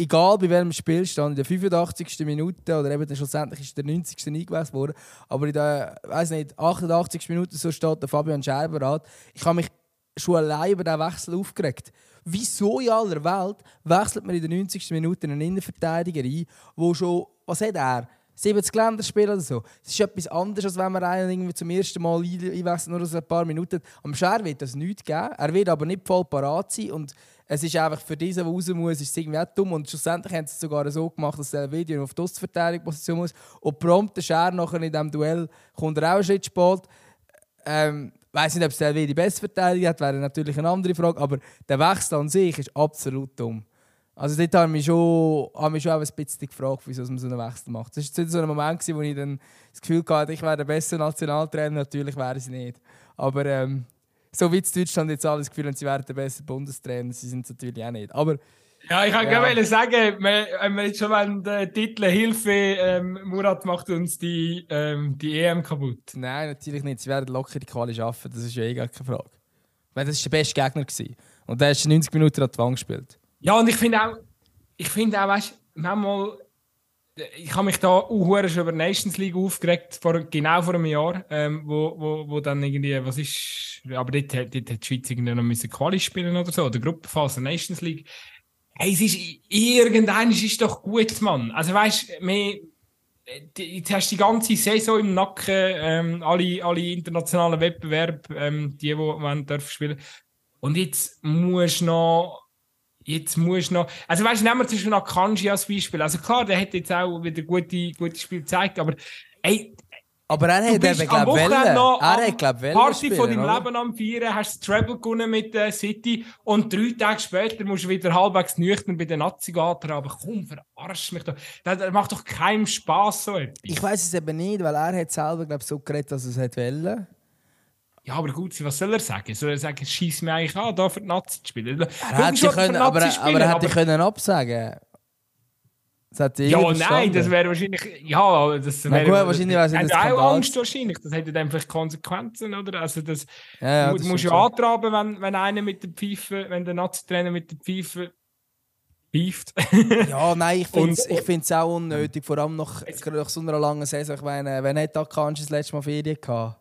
egal bei welchem Spielstand, in der 85. Minute oder eben schlussendlich ist der 90. eingewechselt worden, aber in der, weiß nicht, 88. Minute so steht der Fabian Scher bereit. Ich habe mich schon allein über diesen Wechsel aufgeregt. Wieso in aller Welt wechselt man in der 90. Minute einen Innenverteidiger ein, wo schon, was hat er? 70 Länderspiele oder so. Es ist etwas anderes, als wenn man einen irgendwie zum ersten Mal einwechselt, nur so ein paar Minuten. Am Scher wird das nicht geben. Er wird aber nicht voll parat sein. Und es ist einfach für diesen, der raus muss, ist es irgendwie auch dumm. Und schlussendlich haben sie es sogar so gemacht, dass der Video auf die Ostverteidigungsposition muss. Und prompt der Scher nachher in diesem Duell kommt er auch einen Schritt spät. Ähm, weiß nicht, ob es die beste Verteidigung hat, wäre natürlich eine andere Frage. Aber der Wechsel an sich ist absolut dumm. Also dort habe ich mich schon, mich schon ein bisschen gefragt, wieso man so einen Wechsel macht. Das war so ein Moment, wo ich dann das Gefühl hatte, ich wäre der beste Nationaltrainer. Natürlich wäre ich es nicht. Aber ähm, so wie in Deutschland jetzt alles das Gefühl haben, sie wären der beste Bundestrainer. Sie sind es natürlich auch nicht. Aber ja, ich wollte ja. gerne sagen, wenn wir jetzt schon den Titel Hilfe, ähm, Murat macht uns die, ähm, die EM kaputt. Nein, natürlich nicht. Sie werden locker die Quali schaffen, das ist ja eh gar keine Frage. Weil das war der beste Gegner. Gewesen. Und der hat 90 Minuten an die Wand gespielt. Ja, und ich finde auch, ich finde auch, weißt du, manchmal, ich habe mich da auch schon über Nations League aufgeregt, vor, genau vor einem Jahr, ähm, wo, wo, wo dann irgendwie, was ist, aber dort, dort hat die Schweiz irgendwie noch müssen Quali spielen oder so, oder Gruppenphase Nations League hey, es ist, irgendein ist doch gut, Mann. Also weißt du, jetzt hast du die ganze Saison im Nacken, ähm, alle, alle internationalen Wettbewerbe, ähm, die, die man spielen. Und jetzt musst du noch, jetzt musst noch, also weißt du, nehmen wir zum Beispiel noch Kanji als Beispiel. Also klar, der hat jetzt auch wieder gute, gute Spiele gezeigt, aber ey, aber er hat eben, glaube ich, Er hat, glaube ich, Party spielen, von deinem oder? Leben am Feiern, hast das Treble gewonnen mit der City und drei Tage später musst du wieder halbwegs nüchtern bei den Nazi aber komm, verarsch mich doch. Das, macht doch keinen Spass so etwas. Ich weiß es eben nicht, weil er hat selber, glaube ich, so geredet, dass er es wollte. Ja, aber gut, was soll er sagen? Soll er sagen, schieß mir eigentlich an, da für die Nazi zu spielen? Er hätte können, aber, aber er hätte können absagen ja, nein, das wäre wahrscheinlich. Ja, das wäre. gut, wahrscheinlich wäre es auch Angst wahrscheinlich. Das hätte dann vielleicht Konsequenzen, oder? Also, das, ja, ja, du musst ja antraben, wenn, wenn einer mit der Pfeife, wenn der Nazi-Trainer mit der Pfeife pfeift. ja, nein, ich finde es auch unnötig, vor allem nach, nach so einer langen Saison. Ich meine, wenn nicht Akanji das letzte Mal Ferien gehabt?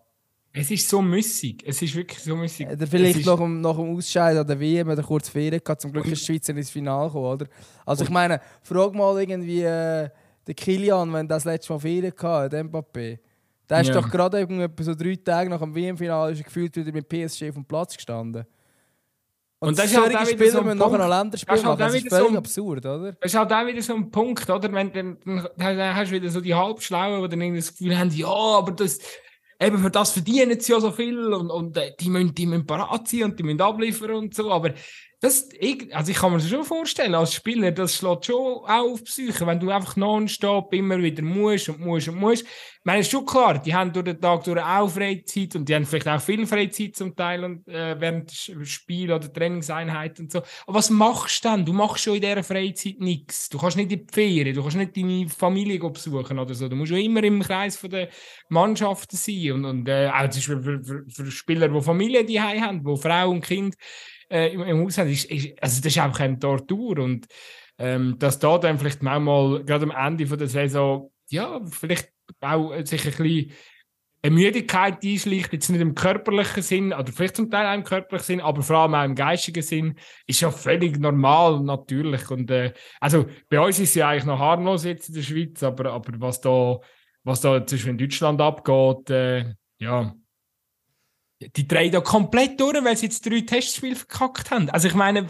Es ist so müssig. Es ist wirklich so müssig. Oder vielleicht nach dem, nach dem Ausscheid an der WM oder kurz Ferien gehabt. Zum Glück ist die Schweiz ins Finale gekommen, oder? Also ich meine, frag mal irgendwie äh, den Kilian, wenn das letzte Mal Ferien hatte, den Mbappé. Der ist ja. doch gerade so drei Tage nach dem WM-Finale gefühlt wieder mit PSG auf dem Platz gestanden. Und, und das ist halt auch Spieler so ein nachher noch Länderspiel machen. Das ist völlig so absurd, oder? Das ist halt auch wieder so ein Punkt, oder? Wenn, dann, dann hast du wieder so die Halbschlauen, die dann das Gefühl haben, ja, aber das eben für das verdienen sie ja so viel und, und äh, die, müssen, die müssen parat sein und die müssen abliefern und so. Aber das, ich, also ich kann mir das schon vorstellen, als Spieler, das schlägt schon auch auf Psyche, wenn du einfach nonstop immer wieder musst und musst und musst. Ich meine, ist schon klar, die haben durch den Tag durch auch Freizeit und die haben vielleicht auch viel Freizeit zum Teil und, äh, während des Spiel oder Trainingseinheit und so. Aber was machst du dann? Du machst schon in dieser Freizeit nichts. Du kannst nicht in die Ferien, du kannst nicht deine Familie besuchen oder so. Du musst schon immer im Kreis von der Mannschaften sein und, und äh, auch für, für, für, für Spieler, die Familie die haben, wo Frau und Kind äh, im, im haben, ist, ist, also das ist einfach eine Tortur und ähm, dass da dann vielleicht manchmal, gerade am Ende von der Saison, ja, vielleicht auch sich ein bisschen eine Müdigkeit einschleicht, jetzt nicht im körperlichen Sinn, oder vielleicht zum Teil auch im körperlichen Sinn, aber vor allem auch im geistigen Sinn, ist ja völlig normal, natürlich. Und, äh, also bei uns ist es ja eigentlich noch harmlos jetzt in der Schweiz, aber, aber was da, was da zwischen Deutschland abgeht, äh, ja, die drehen da komplett durch, weil sie jetzt drei Testspiele verkackt haben. Also ich meine,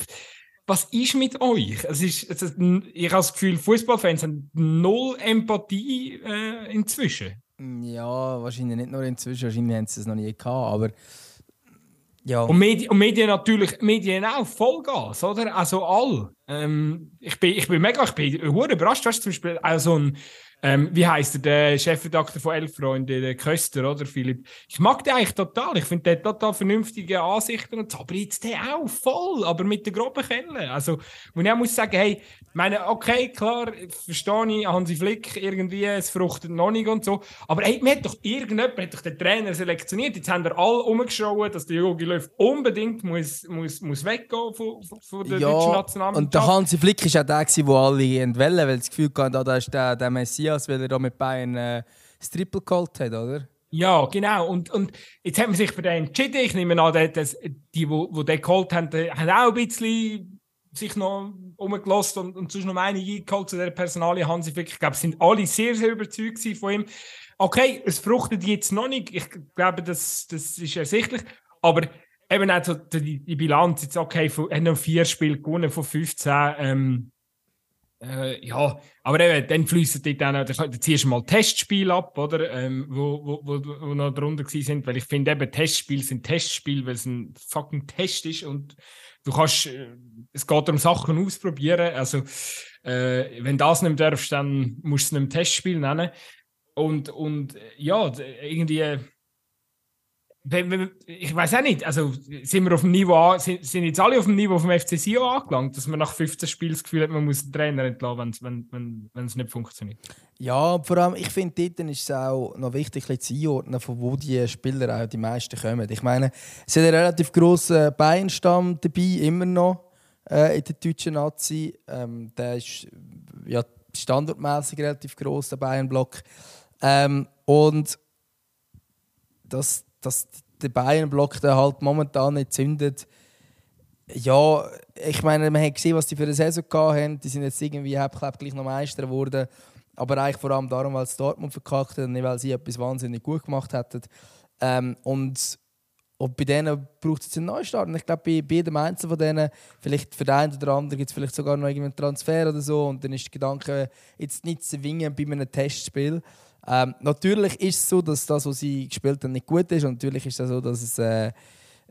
was ist mit euch? Es ist, es ist, ich habe das Gefühl, Fußballfans haben null Empathie äh, inzwischen. Ja, wahrscheinlich nicht nur inzwischen, wahrscheinlich haben sie es noch nie gehabt, aber ja. Und Medien, und Medien natürlich, Medien auch, Vollgas, oder? Also all. Ähm, ich, bin, ich bin mega, ich bin überrascht, du hast zum Beispiel auch so ein ähm, wie heißt er, der Chefredakteur von Elf Freunde, der Köster, oder Philipp? Ich mag den eigentlich total. Ich finde den total vernünftige Ansichten und so. Aber jetzt der auch voll, aber mit der groben Kelle. Also, und ich muss sagen, hey, meine, okay, klar, verstehe ich, Hansi Flick irgendwie, es fruchtet noch nicht und so. Aber hey, mir hat doch irgendjemand hat doch den Trainer selektioniert. Jetzt haben wir alle umgeschaut, dass der Jogi Löw unbedingt muss, muss, muss weggehen von, von der ja, deutschen Nationalmannschaft. Und der Hansi Flick ist auch der, der alle entwählen, weil das Gefühl hatten, ah, da ist der, der Messias, weil er da mit Bayern äh, das Triple geholt hat, oder? Ja, genau. Und, und jetzt hat man sich für den entschieden. Ich nehme an, dass die, die, den geholt haben, haben auch ein bisschen sich noch umgelassen und, und sonst noch einige eingeholt zu der Personalie Hansi Flick. Ich glaube, sind alle sehr, sehr überzeugt von ihm. Okay, es fruchtet jetzt noch nicht. Ich glaube, das, das ist ersichtlich. Aber eben auch die, die Bilanz, jetzt okay, von, haben noch vier Spiele gewonnen von 15. Ähm, äh, ja, aber eben, dann fließen die dann, dann ziehst du mal Testspiel ab, oder? Ähm, wo, wo, wo, wo noch drunter sind, weil ich finde eben, Testspiele sind Testspiele, weil es ein fucking Test ist und du kannst, äh, es geht darum, Sachen ausprobieren. Also, äh, wenn das nicht darfst, dann musst du es nicht ein Testspiel nennen. Und, und ja, irgendwie ich weiß auch nicht, also sind wir auf dem Niveau, sind, sind jetzt alle auf dem Niveau vom FC Sion angelangt, dass man nach 15 Spielen das Gefühl hat, man muss den Trainer entlassen, wenn, wenn, wenn es nicht funktioniert? Ja, vor allem, ich finde, dort ist es auch noch wichtig, zu einordnen, von wo die Spieler auch die meisten kommen. Ich meine, es ist ein relativ grosser Bayernstamm dabei, immer noch äh, in der deutschen Nazi. Ähm, der ist ja, standardmäßig relativ gross, der Bayern-Block. Ähm, und das dass der Bayern-Block halt momentan nicht zündet. Ja, ich meine, man hat gesehen, was die für eine Saison hatten. Die sind jetzt irgendwie halbklepp gleich noch Meister geworden. Aber eigentlich vor allem darum, weil es Dortmund verkackt hat und nicht, weil sie etwas wahnsinnig gut gemacht hätten. Ähm, und, und bei denen braucht es einen Neustart. Und ich glaube, bei, bei jedem Einzelnen von denen, vielleicht für den einen oder anderen gibt es vielleicht sogar noch einen Transfer oder so. Und dann ist der Gedanke, jetzt nicht zu zwingen bei einem Testspiel. Ähm, natürlich ist es so, dass das, was sie gespielt haben, nicht gut ist. Und natürlich ist es so, dass es. Äh,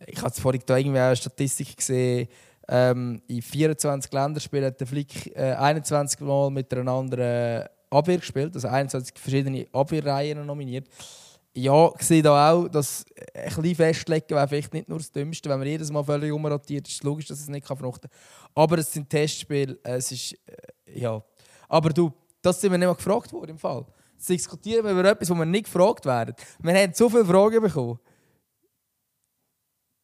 ich habe vorhin da irgendwie eine Statistik gesehen. Ähm, in 24 Länderspielen hat der Flick äh, 21 Mal mit einer anderen Abwehr gespielt, also 21 verschiedene Abwehrreihen nominiert. Ja, ich sehe da auch, dass ein bisschen festlegen wäre vielleicht nicht nur das Dümmste. Wenn man jedes Mal völlig umrotiert, ist es logisch, dass es nicht verfruchten kann. Aber es sind Testspiele, es ist. Äh, ja. Aber du, das sind wir nicht mal gefragt worden im Fall zu diskutieren über etwas, wo wir nicht gefragt werden. Wir haben so viele Fragen bekommen.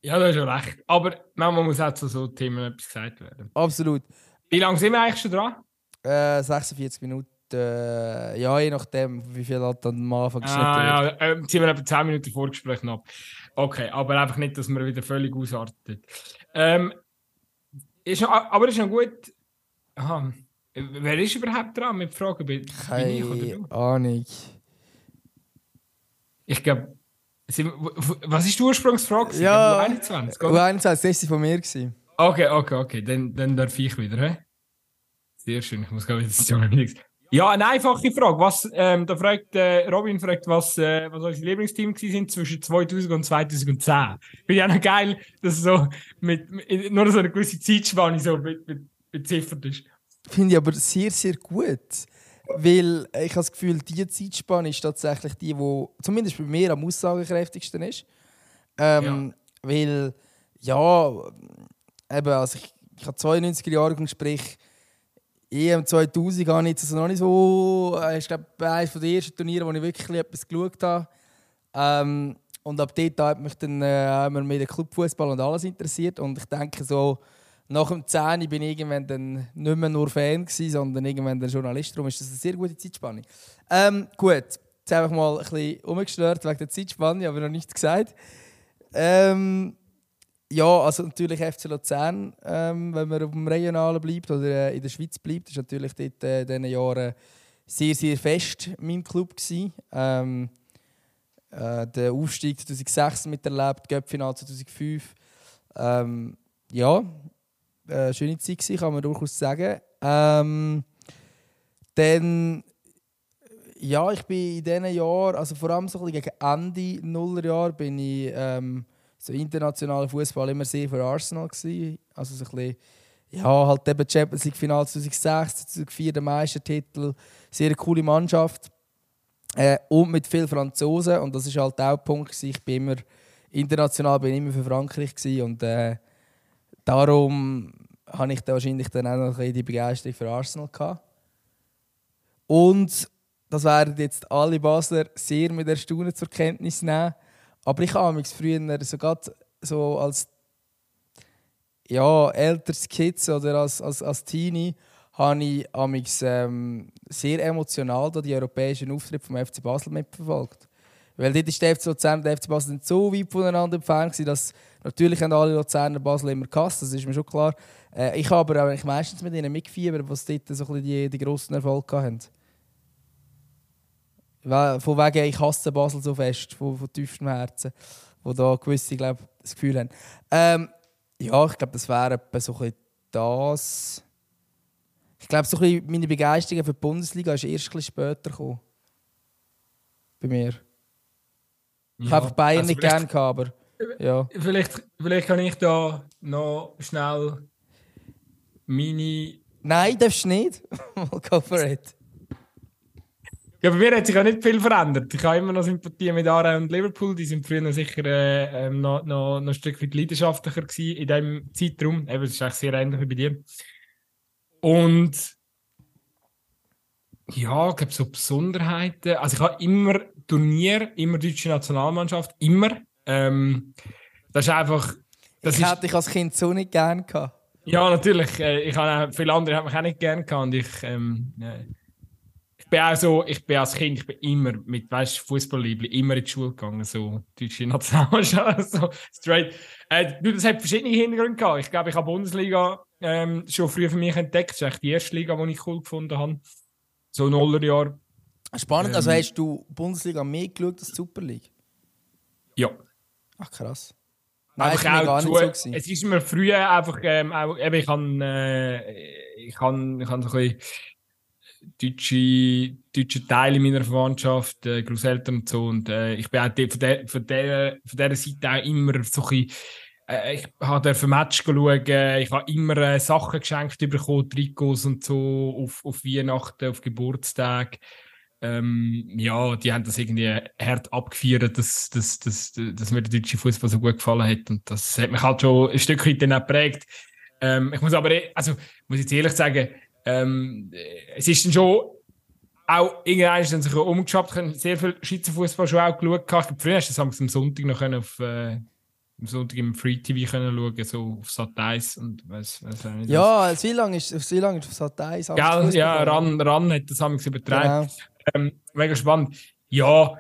Ja, das ist ja recht. Aber manchmal muss auch zu so Themen etwas gesagt werden. Absolut. Wie lange sind wir eigentlich schon dran? Äh, 46 Minuten. Äh, ja, je nachdem, wie viel halt dann am Anfang geschnitten ah, wird. Ja, äh, ziehen wir etwa 10 Minuten Vorgespräch ab. Okay, aber einfach nicht, dass wir wieder völlig ausartet. Ähm, ist noch, aber ist noch gut. Aha. Wer ist überhaupt dran mit Fragen? Bin, Keine bin ich oder du? Ahnung. Ich glaube, was ist die Ursprungsfrage? Ja, U21, U21, das war von mir. Gewesen. Okay, okay, okay, dann, dann darf ich wieder. He? Sehr schön, ich muss gerade wieder nichts. Ja, eine einfache Frage. Was, ähm, da fragt äh, Robin fragt, was, äh, was unsere Lieblingsteam sind zwischen 2000 und 2010. Finde ich auch noch geil, dass so mit, mit nur so eine gewisse Zeitspanne so beziffert ist. Finde ich aber sehr, sehr gut. Weil ich habe das Gefühl, diese Zeitspanne ist tatsächlich die, die zumindest bei mir am aussagekräftigsten ist. Ähm, ja. Weil, ja, eben, also ich, ich habe 92er Jahre, sprich, EM 2000 habe ich also noch nicht so. Äh, ich glaube, eines der ersten Turniere, wo ich wirklich etwas geschaut habe. Ähm, und ab dort hat mich dann äh, mehr der Clubfußball und alles interessiert. Und ich denke so, nach dem 10 bin ich irgendwann dann nicht mehr nur Fan gewesen, sondern irgendwann der Journalist. Darum ist das eine sehr gute Zeitspanne. Ähm, gut, jetzt habe ich mal ein bisschen umgestört wegen der Zeitspanne, aber noch nichts gesagt. Ähm, ja, also natürlich FC Luzern, ähm, wenn man auf dem Regionalen bleibt oder äh, in der Schweiz bleibt, ist natürlich dort äh, in diesen Jahren sehr, sehr fest mein Club gewesen. Ähm, äh, der Aufstieg 2006 miterlebt, Göppfinal 2005. Ähm, ja, äh, schöne Zeit gewesen, kann man durchaus sagen. Ähm, dann, ja, ich bin in diesen Jahren, also vor allem so gegen Ende Nullerjahr, bin ich ähm, so internationaler Fußball immer sehr für Arsenal gewesen. Also so ein bisschen, ja, halt eben Champions League Final 2006, 2004 der Meistertitel, sehr coole Mannschaft äh, und mit vielen Franzosen und das ist halt auch ein Punkt gewesen. Ich bin immer international, bin immer für Frankreich gewesen und äh, darum habe ich da wahrscheinlich dann auch noch die Begeisterung für Arsenal gehabt. Und das werden jetzt alle Basler sehr mit Erstaunen zur Kenntnis nehmen. Aber ich habe mich früher sogar so als ja, älteres Kids oder als, als, als Teenie habe ich ähm, sehr emotional die europäischen Auftritte vom FC Basel mitverfolgt. Weil dort ist der FC Luzern und der FC Basel so weit voneinander entfernt, dass natürlich haben alle Luzerner Basel immer gehasst, das ist mir schon klar. Äh, ich habe aber auch meistens mit ihnen mitgefiebert, was dort so die, die grossen Erfolge hatten. Von wegen, ich hasse Basel so fest, von, von tiefstem Herzen, wo da gewisse glaub, das Gefühl haben. Ähm, ja, ich glaube, das wäre so ein das. Ich glaube, so ein meine Begeisterung für die Bundesliga ist erst ein bisschen später gekommen. Bei mir. Ich habe einfach Bayern also nicht gerne gehabt, aber ja. Vielleicht, vielleicht kann ich da noch schnell meine. Nein, darfst du nicht. Go for it. Ja, bei mir hat sich auch nicht viel verändert. Ich habe immer noch Sympathie mit Aarau und Liverpool. Die sind früher sicher äh, ähm, noch, noch, noch ein Stück weit leidenschaftlicher gewesen in diesem Zeitraum. Eben, das ist eigentlich sehr ähnlich wie bei dir. Und ja, ich glaube, so Besonderheiten. Also, ich habe immer Turnier, immer deutsche Nationalmannschaft, immer. Ähm, das ist einfach. Das ich hätte dich als Kind so nicht gern gehabt. Ja, natürlich. Äh, ich habe viele andere haben mich auch nicht gern gehabt. Und ich, ähm, ich bin auch so, ich bin als Kind, ich bin immer mit, weißt Fußballliebling, immer in die Schule gegangen, so deutsche Nationalmannschaft, so straight. Äh, das hat verschiedene Hintergründe gehabt. Ich glaube, ich habe Bundesliga ähm, schon früh für mich entdeckt. Das ist echt die erste Liga, die ich cool gefunden habe. So Nullerjahr. Spannend, also ähm, also hast du Bundesliga mehr geschaut als Super League? Ja. Ach krass. Nein, einfach auch gar nicht so es ist mir früher einfach, ähm, auch, eben, ich kann, äh, ich kann, ich kann so ein bisschen deutsche, deutsche Teile meiner Verwandtschaft, äh, Großeltern und so, und äh, ich bin auch von, der, von, der, von Seite auch immer so ein bisschen, äh, ich habe ein Match schauen, ich habe immer äh, Sachen geschenkt bekommen, Trikots und so, auf, auf Weihnachten, auf Geburtstag ähm, ja, die haben das irgendwie hart abgefeiert, dass, dass, dass, dass mir der deutsche Fußball so gut gefallen hat. Und das hat mich halt schon ein Stück weit dann auch geprägt. Ähm, ich muss aber, also, muss jetzt ehrlich sagen, ähm, es ist dann schon auch irgendwann dann sich umgeschafft, ich sehr viel Schweizer Fußball schon auch geschaut. Ich glaube, früher hast du das am Sonntag noch auf, äh, am Sonntag im Free TV können schauen, so auf Sat 1 und was, was nicht. Ja, wie lange ist, wie lange ist auf Sat 1? Gell, ja, Ran, Ran hat das am übertragen. Genau. Ähm, mega spannend. Ja,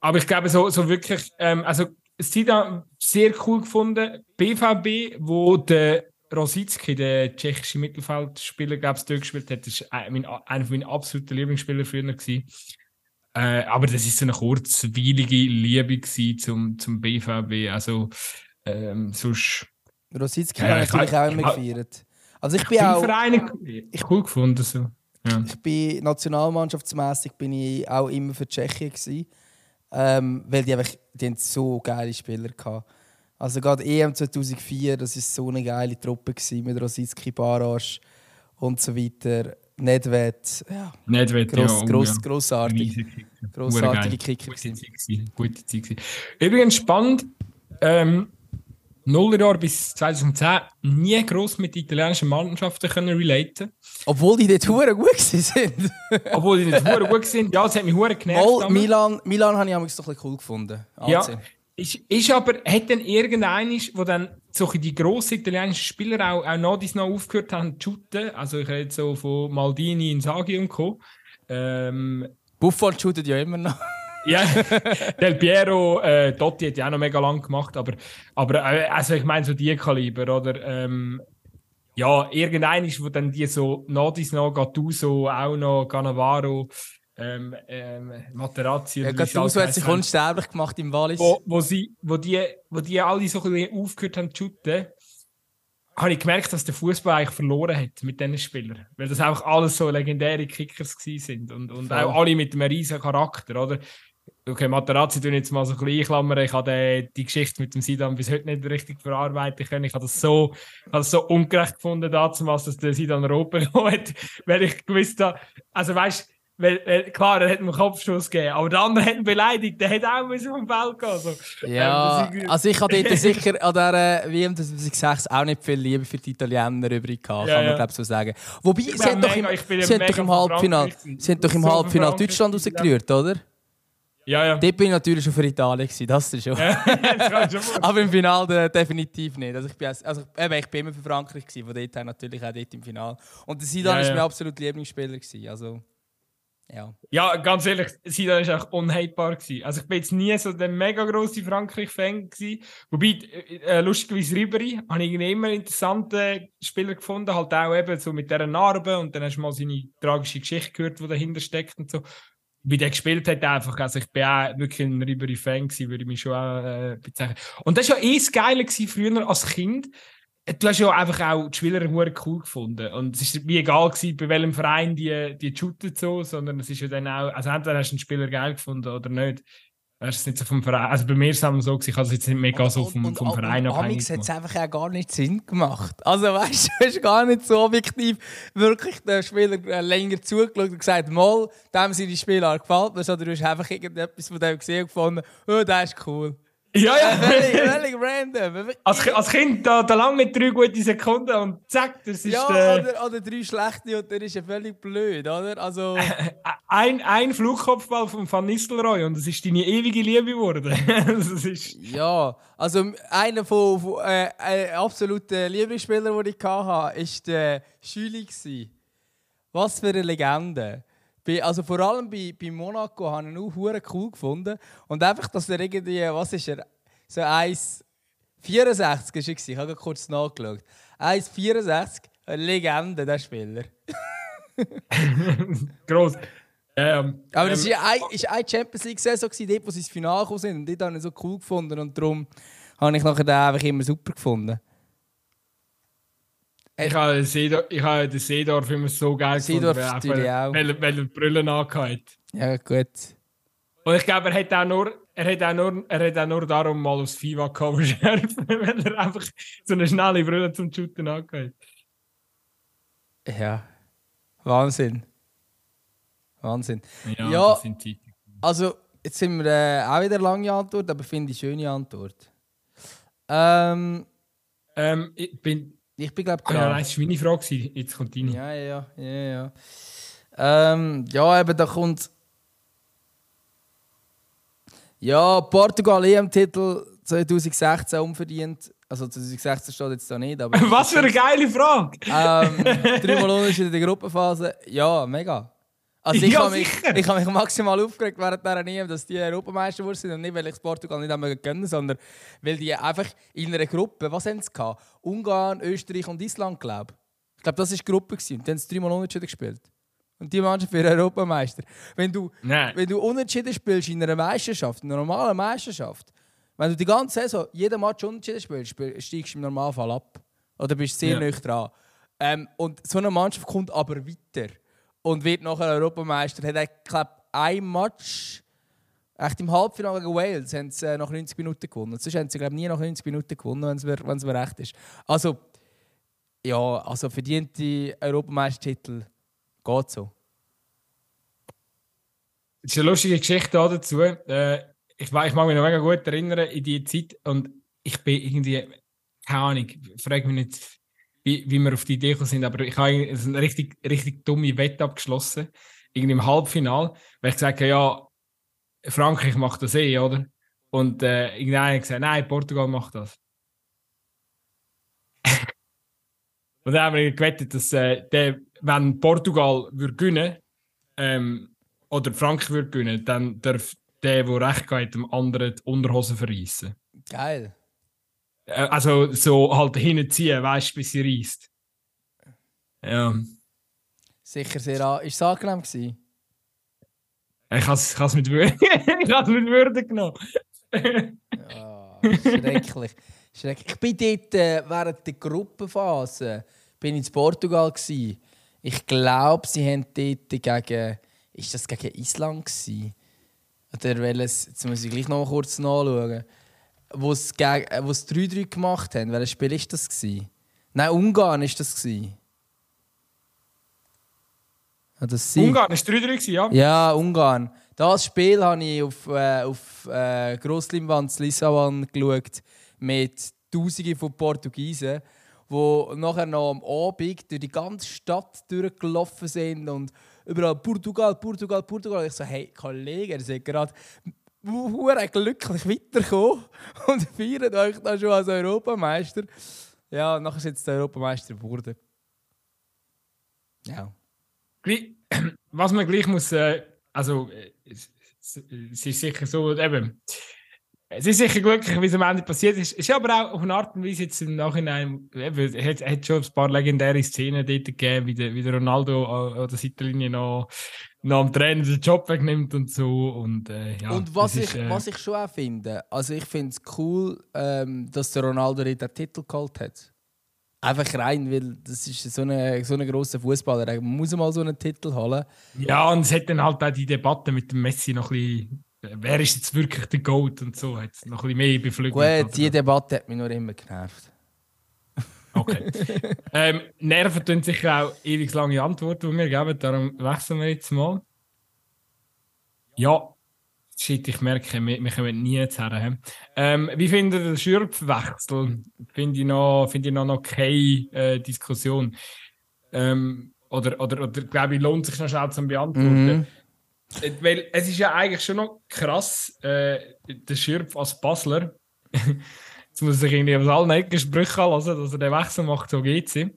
aber ich glaube, so, so wirklich, ähm, also Sida sehr cool gefunden. BVB, wo der Rosicki, der tschechische Mittelfeldspieler, glaube ich, durchgespielt hat, das war einer meiner absoluten Lieblingsspieler früher. Gewesen. Äh, aber das ist so eine kurzweilige Liebe zum, zum BVB. Also, ähm, sonst. Rosicki äh, hat natürlich auch immer gefeiert. Also, ich, ich bin auch. Vereine ich, cool gefunden. So. Ja. Ich bin nationalmannschaftsmäßig bin ich auch immer für Tschechien gewesen, ähm, weil die einfach die haben so geile Spieler hatten. Also gerade EM 2004, das ist so eine geile Truppe gewesen, mit Rosicki, Barasch und so weiter. Nedved, ja. Nedved, gross, ja. Gross, grossartig. Grossartige Kicker. Gute Zeit, Gute Zeit. Übrigens spannend, ähm, Nullerjahr bis 2010 nie gross mit italienischen Mannschaften können relaten. Obwohl die nicht hure gut sind. Obwohl die nicht hure gut sind. Ja, es hat mich hure genervt. Mal, Milan, Milan habe ich auch so ein bisschen cool gefunden. Ja. Ist, ist aber, hat dann irgendeiner, wo dann so die grossen italienischen Spieler auch, auch noch, noch aufgehört haben zu shooten, also ich rede so von Maldini, Inzaghi und Co. Ähm, Buffon shootet ja immer noch. Ja, Del Piero, äh, Totti hat ja auch noch mega lang gemacht, aber, aber äh, also ich meine so die Kaliber, oder? Ähm, ja, irgendeiner, wo dann die so Nadis noch, Gattuso, auch noch, Cannavaro, ähm, ähm, Materazzi. Ja, Gattuso hat sich unsterblich gemacht im Wallis. Wo, wo, sie, wo, die, wo die alle so ein bisschen aufgehört haben zu shooten, habe ich gemerkt, dass der Fußball eigentlich verloren hat mit diesen Spielern. Weil das einfach alles so legendäre Kickers sind und, und auch alle mit einem riesigen Charakter, oder? Okay, Materazzi tun jetzt mal so ein bisschen einklammern. Ich habe die Geschichte mit dem Sidan bis heute nicht richtig verarbeiten können. Ich habe das so, habe das so ungerecht gefunden, damals, dass der Sidan Europa gekommen hat, weil ich gewusst habe, also weißt weil, weil, klar, er hat einen Kopfschuss gegeben, aber der andere hat ihn beleidigt, der hat auch müssen vom Feld gehen. So. Ja, ähm, also ich dort sicher an dieser WM 2006 auch nicht viel Liebe für die Italiener übrig gehabt, ja, kann man ja. glaube so sagen. Wobei, sie haben doch im, sie haben doch im Halbfinale, sie haben doch im so Halbfinale Deutschland rausgerührt, oder? Ja, ja. Dort bin ich natürlich schon für Italien, gewesen, das ist schon. Aber im Finale definitiv nicht. Also ich, bin, also, eben, ich bin immer für Frankreich, gewesen, von dort her natürlich auch dort im Finale. Und der Sidan ja, ja. mein absolut Lieblingsspieler. Gewesen, also. Ja. ja, ganz ehrlich, Zidane war auch unhatebar. Gewesen. Also ich bin jetzt nie so der mega grosse Frankreich-Fan gewesen. Wobei, äh, äh lustigerweise Ribery habe ich immer interessante Spieler gefunden, halt auch eben so mit dieser Narbe und dann hast du mal seine tragische Geschichte gehört, die dahinter steckt und so. Wie der gespielt hat einfach, also ich bin auch wirklich ein Ribery-Fan gewesen, würde ich mich schon auch äh, bezeichnen. Und das war ja eh das Geile gewesen, früher als Kind, du hast ja einfach auch die Spieler cool gefunden. Und es war mir egal, gewesen, bei welchem Verein die, die shooten so, sondern es ist ja dann auch, also entweder hast du einen Spieler geil gefunden oder nicht. Das ist nicht so vom Verein. Also bei mir ist es so, ich habe es jetzt nicht mega so vom, vom Verein abhängig gemacht. hat es einfach auch gar nicht Sinn gemacht. Also weißt du, hast gar nicht so objektiv wirklich den Spieler länger zugeschaut und gesagt, mal, dem sind die Spieler gefällt mir, sondern du hast einfach irgendetwas von dem gesehen und gefunden, oh, der ist cool. Ja, ja. völlig, völlig random. Als, als Kind da, da lang mit drei guten Sekunden und zack, das ist Ja, der... oder, oder drei schlechte und der ist ja völlig blöd, oder? Also... ein, ein Flugkopfball von Van Nistelrooy und das ist deine ewige Liebe geworden. das ist... Ja, also einer von, von äh, äh, absoluten Lieblingsspielern, den ich hatte, war der Schüli. Was für eine Legende. Also vor allem bei, bei Monaco habe ich ihn auch cool gefunden. Und einfach, dass er irgendwie, was ist er, so 1,64 ist Ich habe kurz nachgeschaut. 1,64, eine Legende, der Spieler. Gross. Ähm, Aber es ähm, war eine, eine Champions League-Saison, dort, wo sie ins Finale gekommen sind. Und die habe ich so cool gefunden. Und darum habe ich nachher den einfach immer super gefunden. Ich habe den Seedorf, immer so geil Seedorf gefunden, weil, auch. weil, weil er die Brille angehabt Ja, gut. Und ich glaube, er hat auch nur, er hat auch nur, er hat auch nur darum mal aufs FIFA-Cover schärfen, weil er einfach so eine schnelle Brille zum Shooten angehabt Ja. Wahnsinn. Wahnsinn. Ja, ja das sind Zeiten. Also, jetzt sind wir äh, auch wieder lange Antwort, aber finde ich schöne Antwort. Ähm, ähm, ich bin ich bin glaube ich dran. Ja, das war meine Frage. Jetzt kommt deine. Ja, ja, ja, ja. Ähm, ja, eben, da kommt... Ja, Portugal EM-Titel 2016 unverdient. Also 2016 steht jetzt da nicht, aber... Was für eine geile Frage! Ähm, dreimal unentschieden in der Gruppenphase. Ja, mega. Also ich ja, habe mich, ich hab mich maximal aufgeregt während dieser EM, dass die Europameister wurden sind und nicht, weil ich Portugal nicht haben können, sondern weil die einfach in einer Gruppe, was haben sie gehabt? Ungarn, Österreich und Island, glaube ich. Ich glaube, das war die Gruppe. Gewesen. Die haben es dreimal unentschieden gespielt. Und die Mannschaft für Europameister. Wenn du, wenn du unentschieden spielst in einer Meisterschaft, in einer normalen Meisterschaft, wenn du die ganze Saison jeden Match unentschieden spielst, steigst du im Normalfall ab. Oder bist sehr ja. dran. Ähm, und so eine Mannschaft kommt aber weiter und wird nachher Europameister. Hat, ich glaube, ein Match echt im Halbfinale gegen Wales haben sie äh, nach 90 Minuten gewonnen. Sonst haben sie glaube nie nach 90 Minuten gewonnen, wenn es mir, recht ist. Also, ja, also verdiente Europameistertitel geht so. Es ist eine lustige Geschichte dazu. Äh, ich, ich mag mich noch mega gut erinnern in die Zeit und ich bin irgendwie, keine Ahnung, frage mich nicht, wie, wie wir auf die Idee gekommen sind, aber ich habe eine richtig, richtig dumme Wette abgeschlossen, irgendwie im Halbfinal, weil ich gesagt habe, ja, Frankreich macht das eh, oder? Und äh, irgendeiner hat gesagt, nein, Portugal macht das. und dann haben wir gewettet, dass äh, der, wenn Portugal würde gewinnen ähm, oder Frankreich würde gewinnen, dann darf der, der recht geht, dem anderen die Unterhose verreissen. Geil. Äh, also so halt hinziehen, weißt du, bis sie reißt. Ja. Sicher sehr an. Ist es angenehm gewesen? Ich habe es mit, Würde ich mit Würde genommen. Ah, schrecklich. schrecklich. Ich bin dort äh, während der Gruppenphase bin in Portugal. Gewesen. Ich glaube, sie haben dort gegen. Ist das gegen Island? Gewesen? Oder welches, jetzt muss ich gleich noch mal kurz nachschauen. Wo sie 3-3 gemacht haben. Welches Spiel war das? Gewesen? Nein, Ungarn war das. Gewesen. das Ungarn war 3-3, ja? Ja, Ungarn. Das Spiel habe ich auf, äh, auf äh, Grossleinwand in Lissabon geschaut mit Tausenden von Portugiesen, die nachher noch am Abend durch die ganze Stadt durchgelaufen sind und überall Portugal, Portugal, Portugal. Ich so, hey Kollege, ihr seid gerade glücklich weitergekommen und feiert euch da schon als Europameister. Ja, nachher ist jetzt der Europameister geworden. Ja. Was man gleich muss, äh, also äh, es, ist sicher so, eben, es ist sicher glücklich, wie es am Ende passiert ist. Es ist aber auch auf eine Art und Weise jetzt im Nachhinein, es hat, hat schon ein paar legendäre Szenen dort gegeben, wie der, wie der Ronaldo an, an der Seitenlinie noch, noch am Trainer den Job wegnimmt und so. Und, äh, ja, und was, ich, äh, was ich schon auch finde, also ich finde es cool, ähm, dass der Ronaldo den Titel geholt hat. Einfach rein, weil das ist so ein so eine grosser Fußballer. Er muss mal so einen Titel holen. Ja, und es hat dann halt auch die Debatte mit dem Messi noch ein bisschen. Wer ist jetzt wirklich der Goat und so? Hat es noch ein bisschen mehr beflügelt. Gut, die Debatte hat mich nur immer genervt. Okay. ähm, Nerven tun sicher auch ewig lange Antworten, die wir geben. Darum wechseln wir jetzt mal. Ja, Shit, ich merke, wir, wir kommen nie jetzt her. Ähm, wie findet ihr den Schürpfwechsel? Finde ich noch, find ich noch, noch keine äh, Diskussion. Ähm, oder, oder, oder glaube ich, lohnt sich noch schnell zu beantworten. Mhm. Weil es ist ja eigentlich schon noch krass, äh, der Schürpf als Basler. Jetzt muss ich irgendwie aus allen Ecken Sprüche lassen, dass er den Wechsel macht, so geht's ihm.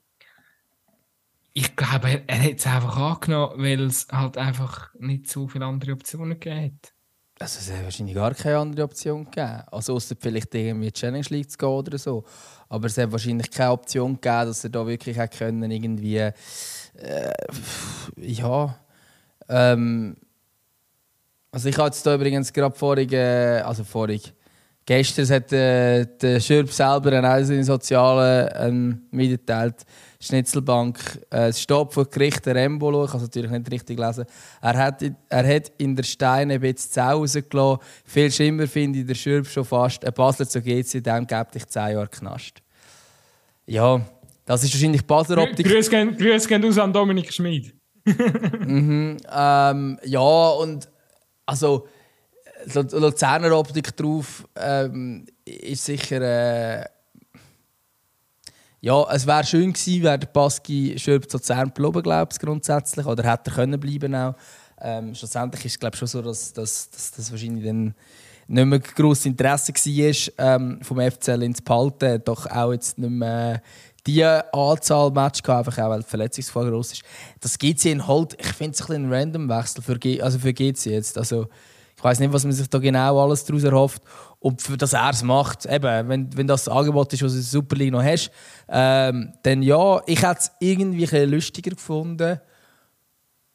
Ich glaube, er, hat es einfach angenommen, weil es halt einfach nicht so viele andere Optionen gibt. Also es hat wahrscheinlich gar keine andere Option gegeben. Also außer vielleicht irgendwie Challenge League zu gehen oder so. Aber es hat wahrscheinlich keine Option gegeben, dass er da wirklich hätte können irgendwie äh, ja ähm, also ich habe jetzt da übrigens gerade vorig, äh, also vorig, gestern hat äh, der Schürb selber in den sozialen ähm, mitgeteilt, Schnitzelbank. Äh, es steht vor Gericht der Embolo, ich kann es natürlich nicht richtig lesen. Er hat, er hat in der Steine ein bisschen Zau rausgelassen. Viel schlimmer finde ich der Schürb schon fast. Ein Basler zu GC, dem gibt dich 10 Jahre Knast. Ja, das ist wahrscheinlich Basler Optik. Grüß gehen, grüß gehen aus an Dominik Schmid. mhm, ähm, ja, und also Luzerner Optik drauf ähm, ist sicher. Äh, ja, es wäre schön gewesen, wäre der Baski Schürb zu Luzern geblieben, glaube ich, grundsätzlich. Oder hätte er können bleiben auch. Ähm, schlussendlich ist es schon so, dass das wahrscheinlich dann nicht mehr grosses Interesse war ähm, vom FCL ins Behalten. Doch auch jetzt nicht mehr die Anzahl Matches gehabt, einfach auch weil die Verletzungsgefahr groß ist. Das GC in Holt, ich finde es ein, ein random Wechsel für, G also für GC jetzt. Also, ich weiß nicht, was man sich da genau alles daraus erhofft. Und für dass er es macht, eben, wenn, wenn das, das Angebot ist, was du in der Super noch hast, ähm, dann ja, ich hätte es irgendwie ein lustiger gefunden.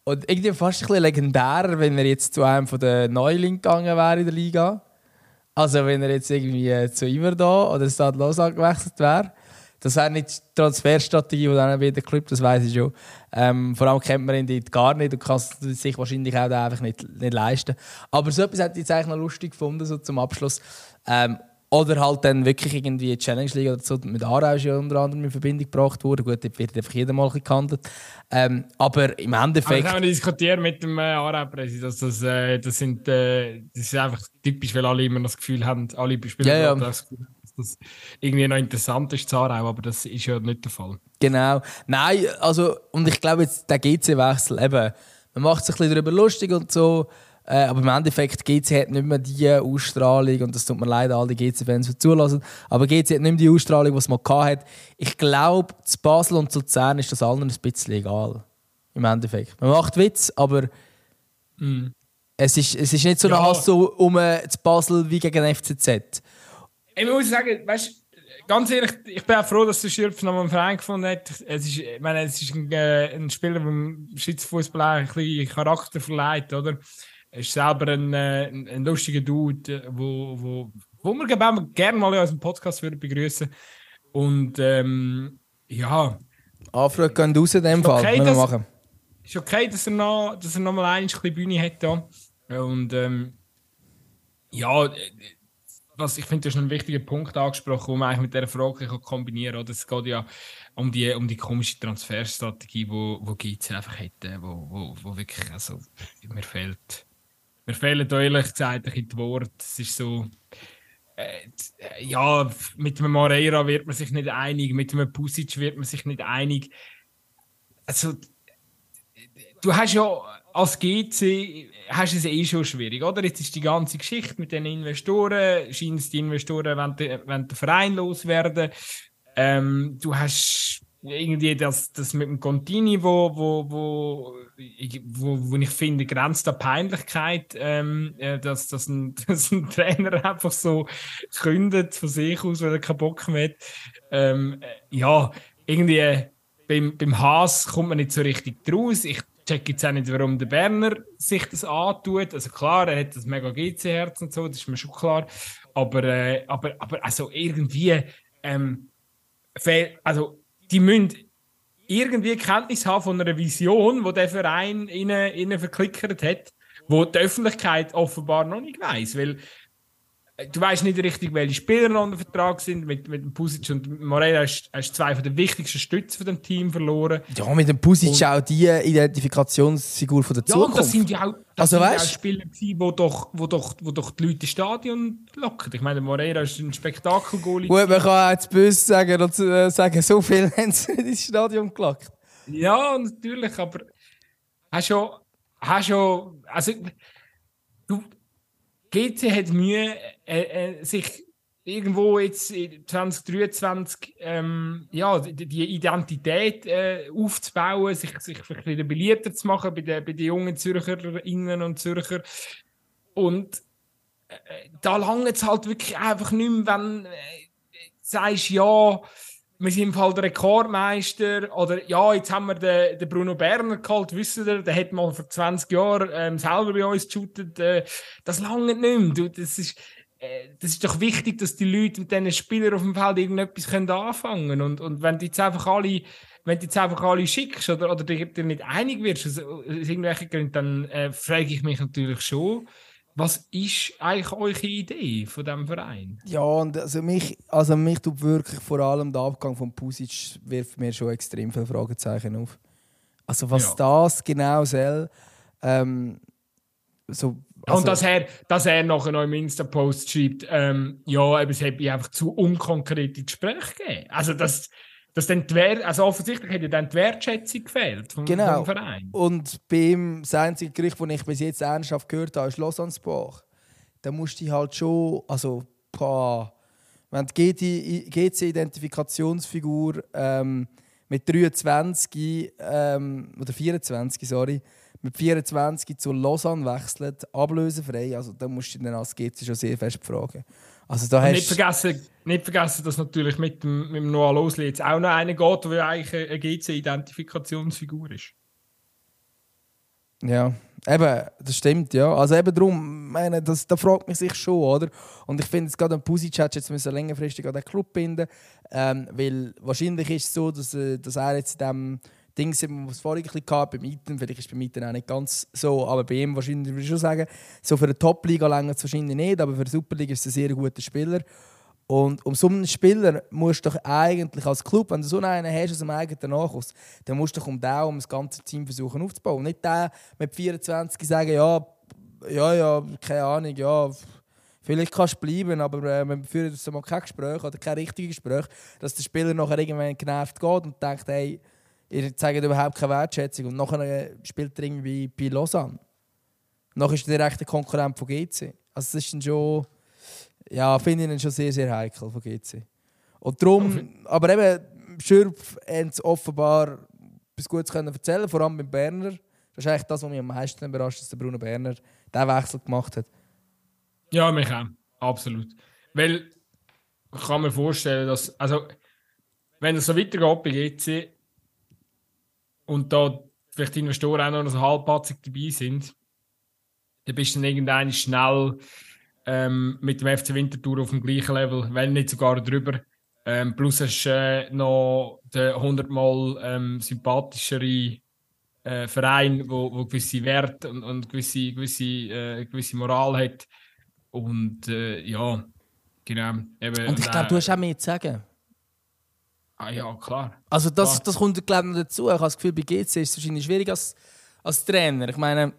Und irgendwie fast ein bisschen legendärer, wenn er jetzt zu einem von den Neulingen gegangen wäre in der Liga. Also wenn er jetzt irgendwie zu Iverdon oder Stade Lausanne gewechselt wäre. Das wäre nicht die Transferstrategie, die dann wieder Club, das weiß ich schon. Ähm, vor allem kennt man ihn gar nicht und kann es sich wahrscheinlich auch einfach nicht, nicht leisten. Aber so etwas hätte ich jetzt eigentlich noch lustig gefunden, so zum Abschluss. Ähm, oder halt dann wirklich irgendwie Challenge League oder so. Mit Aarau ist ja unter anderem in Verbindung gebracht worden. Gut, dort wird einfach jeder mal gehandelt. Ähm, aber im Endeffekt... Aber das haben wir diskutiert mit dem äh, Aarau-Präsident. Das, das, äh, das, sind, äh, das ist einfach typisch, weil alle immer das Gefühl haben, alle Spieler ja, ja. das Gefühl das irgendwie noch interessant ist, Zarau, aber das ist ja nicht der Fall. Genau. Nein, also, und ich glaube jetzt, der GC-Wechsel, eben, man macht sich ein bisschen darüber lustig und so, Äh, aber im Endeffekt, GC hat nicht mehr die Ausstrahlung, und das tut mir leid, all die GC-Fans zulassen, aber GC hat nicht mehr die Ausstrahlung, die es mal hatte. Ich glaube, zu Basel und zu Luzern ist das allen ein bisschen egal. Im Endeffekt. Man macht Witz, aber mm. es, ist, es ist nicht so ja. ein Hass so um äh, zu Basel wie gegen FCZ. Ich muss sagen, weißt ganz ehrlich, ich bin auch froh, dass der Schürpf noch mal einen Verein gefunden hat. Es ist, ich meine, es ist ein, äh, ein Spieler, der dem Schweizer Fußball ein bisschen Charakter verleiht, oder? Er ist selber ein, äh, ein, lustiger Dude, äh, wo, wo, wo wir gerne mal in unserem Podcast würden begrüßen. Und ähm, ja. Anfrage gehen raus in dem Fall. Okay, dass, machen. Ist okay, dass er noch, dass er noch mal ein bisschen Bühne hat. Da. Und ähm, ja, was ich finde, das ist ein wichtiger Punkt angesprochen, man eigentlich mit dieser Frage kombinieren kann. Es geht ja um die, um die komische Transferstrategie, wo, wo GC einfach hätte, wo, wo, wo wirklich, also, mir fehlt, mir fehlen da ehrlich gesagt ein die Worte. Es ist so, äh, ja, mit einem Moreira wird man sich nicht einig, mit einem Pusic wird man sich nicht einig. Also, du hast ja als GC hast es eh schon schwierig, oder? Jetzt ist die ganze Geschichte mit den Investoren, scheint es die Investoren wollen, wollen den Verein loswerden. Ähm, du hast irgendwie das, das mit dem Contini, wo, wo, wo, wo, wo ich finde, grenzt an Peinlichkeit, ähm, äh, dass, dass, ein, dass ein Trainer einfach so kündet von sich aus, weil er keinen Bock mehr hat. Ähm, äh, ja, irgendwie beim, beim Haas kommt man nicht so richtig draus. Ich check jetzt auch nicht, warum der Berner sich das antut. Also klar, er hat das mega GC-Herz und so, das ist mir schon klar. Aber, äh, aber, aber also irgendwie, ähm, also die müssen irgendwie Kenntnis haben von einer Vision, die der Verein ihnen, verklickert hat, wo die Öffentlichkeit offenbar noch nicht weiß, weil du weißt nicht richtig, welche Spieler noch unter Vertrag sind. Mit, mit dem Pusic und Moreira hast du zwei von den wichtigsten Stützen von dem Team verloren. Ja, mit dem Pusic und, auch die Identifikationsfigur von der Zukunft. Ja, das sind ja auch, also, sind auch Spieler, die doch, wo doch, wo doch die Leute ins Stadion locken. Ich meine, Moreira ist ein Spektakel-Goalie. Gut, man kann auch jetzt böse sagen, und, äh, sagen so viel haben sie ins Stadion gelockt. Ja, natürlich, aber hast schon, hast schon, also du, GC hat Mühe, äh, äh, sich irgendwo jetzt 2023 ähm, ja, die, Identität äh, aufzubauen, sich, sich ein bisschen beliebter zu machen bei den, bei den jungen Zürcherinnen und Zürcher. Und äh, da lange es halt wirklich einfach nicht mehr, wenn äh, sagst, ja, wir sind im Fall der Rekordmeister oder ja, jetzt haben wir den, den Bruno Berner geholt, wisst ihr, der hat mal vor 20 Jahren ähm, selber bei uns geshootet. Äh, das lange nicht mehr. Du, das, ist, äh, das ist doch wichtig, dass die Leute mit diesen Spielern auf dem Feld irgendetwas können anfangen. Und, und wenn die jetzt einfach alle wenn du jetzt einfach alle schickst oder, oder dir, nicht einig wirst, aus irgendwelchen Gründen, dann äh, frage ich mich natürlich schon, was ist eigentlich eure Idee von diesem Verein? Ja, und also mich, also mich tut wirklich vor allem der Abgang von Pusic wirft mir schon extrem viele Fragezeichen auf. Also was ja. das genau soll, ähm, so, also und dass er, dass er nachher noch im Insta-Post schreibt, ähm, ja, es hat einfach zu unkonkrete Gespräche gegeben. Also das, dass dann Wert, also offensichtlich hat ja dann die Wertschätzung gefehlt vom, genau. vom Verein. Und beim das einzige Gericht, das ich bis jetzt ernsthaft gehört habe, ist Lausanne-Sport. Da musst du halt schon, also, boah, wenn die GC-Identifikationsfigur ähm, mit 23 ähm, oder 24, sorry, mit 24 zu Lausanne wechselt, ablösefrei, also da musst du dann als GC schon sehr fest fragen. Also da hast nicht, vergessen, nicht vergessen, dass natürlich mit dem, mit dem Noah Losli jetzt auch noch einer geht, der eigentlich eine GC-Identifikationsfigur ist. Ja, eben, das stimmt, ja. Also eben darum, meine, das, da fragt mich sich schon, oder? Und ich finde, gerade ein Pusic jetzt müssen längerfristig an den Club binden, ähm, weil wahrscheinlich ist es so, dass, äh, dass er jetzt in diesem Dings, was vorhin ein bisschen gehabt, beim Iten, vielleicht ist es beim Iten auch nicht ganz so, aber bei ihm wahrscheinlich würde ich schon sagen, so für eine Top-Liga länger es wahrscheinlich nicht, aber für eine Superliga ist er ein sehr guter Spieler. Und um so einen Spieler musst du doch eigentlich als Club, wenn du so einen hast aus dem eigenen Nachwuchs, dann musst du doch um den, um das ganze Team versuchen aufzubauen. Nicht der mit 24 sagen, ja, ja, ja, keine Ahnung, ja, vielleicht kannst du bleiben, aber äh, wir führen jetzt mal kein Gespräch oder kein richtiges Gespräch, dass der Spieler nachher irgendwann genervt geht und denkt, hey, ihr zeigt überhaupt keine Wertschätzung. Und nachher spielt er irgendwie bei Lausanne. Noch ist der direkte Konkurrent von GC. Also das ist dann schon, ja, finde ich ihn schon sehr, sehr heikel von GC. Und darum, aber eben, Schürpf haben es offenbar etwas Gutes können erzählen, vor allem beim Berner. Das ist eigentlich das, was mich am meisten überrascht, dass der Bruno Berner diesen Wechsel gemacht hat. Ja, mich auch. Absolut. Weil ich kann mir vorstellen, dass, also, wenn es so weitergeht bei GC und da vielleicht die Investoren auch noch so halbpatzig dabei sind, dann bist du dann irgendwann schnell ähm, mit dem FC Winterthur auf dem gleichen Level, wenn nicht sogar drüber. Ähm, plus hast du äh, noch den 100 Mal ähm, sympathischere äh, Verein, wo, wo gewisse Werte und, und gewisse, gewisse, äh, gewisse Moral hat. Und äh, ja, genau. Eben, und ich glaube, du hast auch mehr zu sagen. Ah ja, klar. Also das, klar. das kommt glaube ich noch dazu. Ich habe das Gefühl, bei GC ist es wahrscheinlich schwierig als, als Trainer. Ich meine,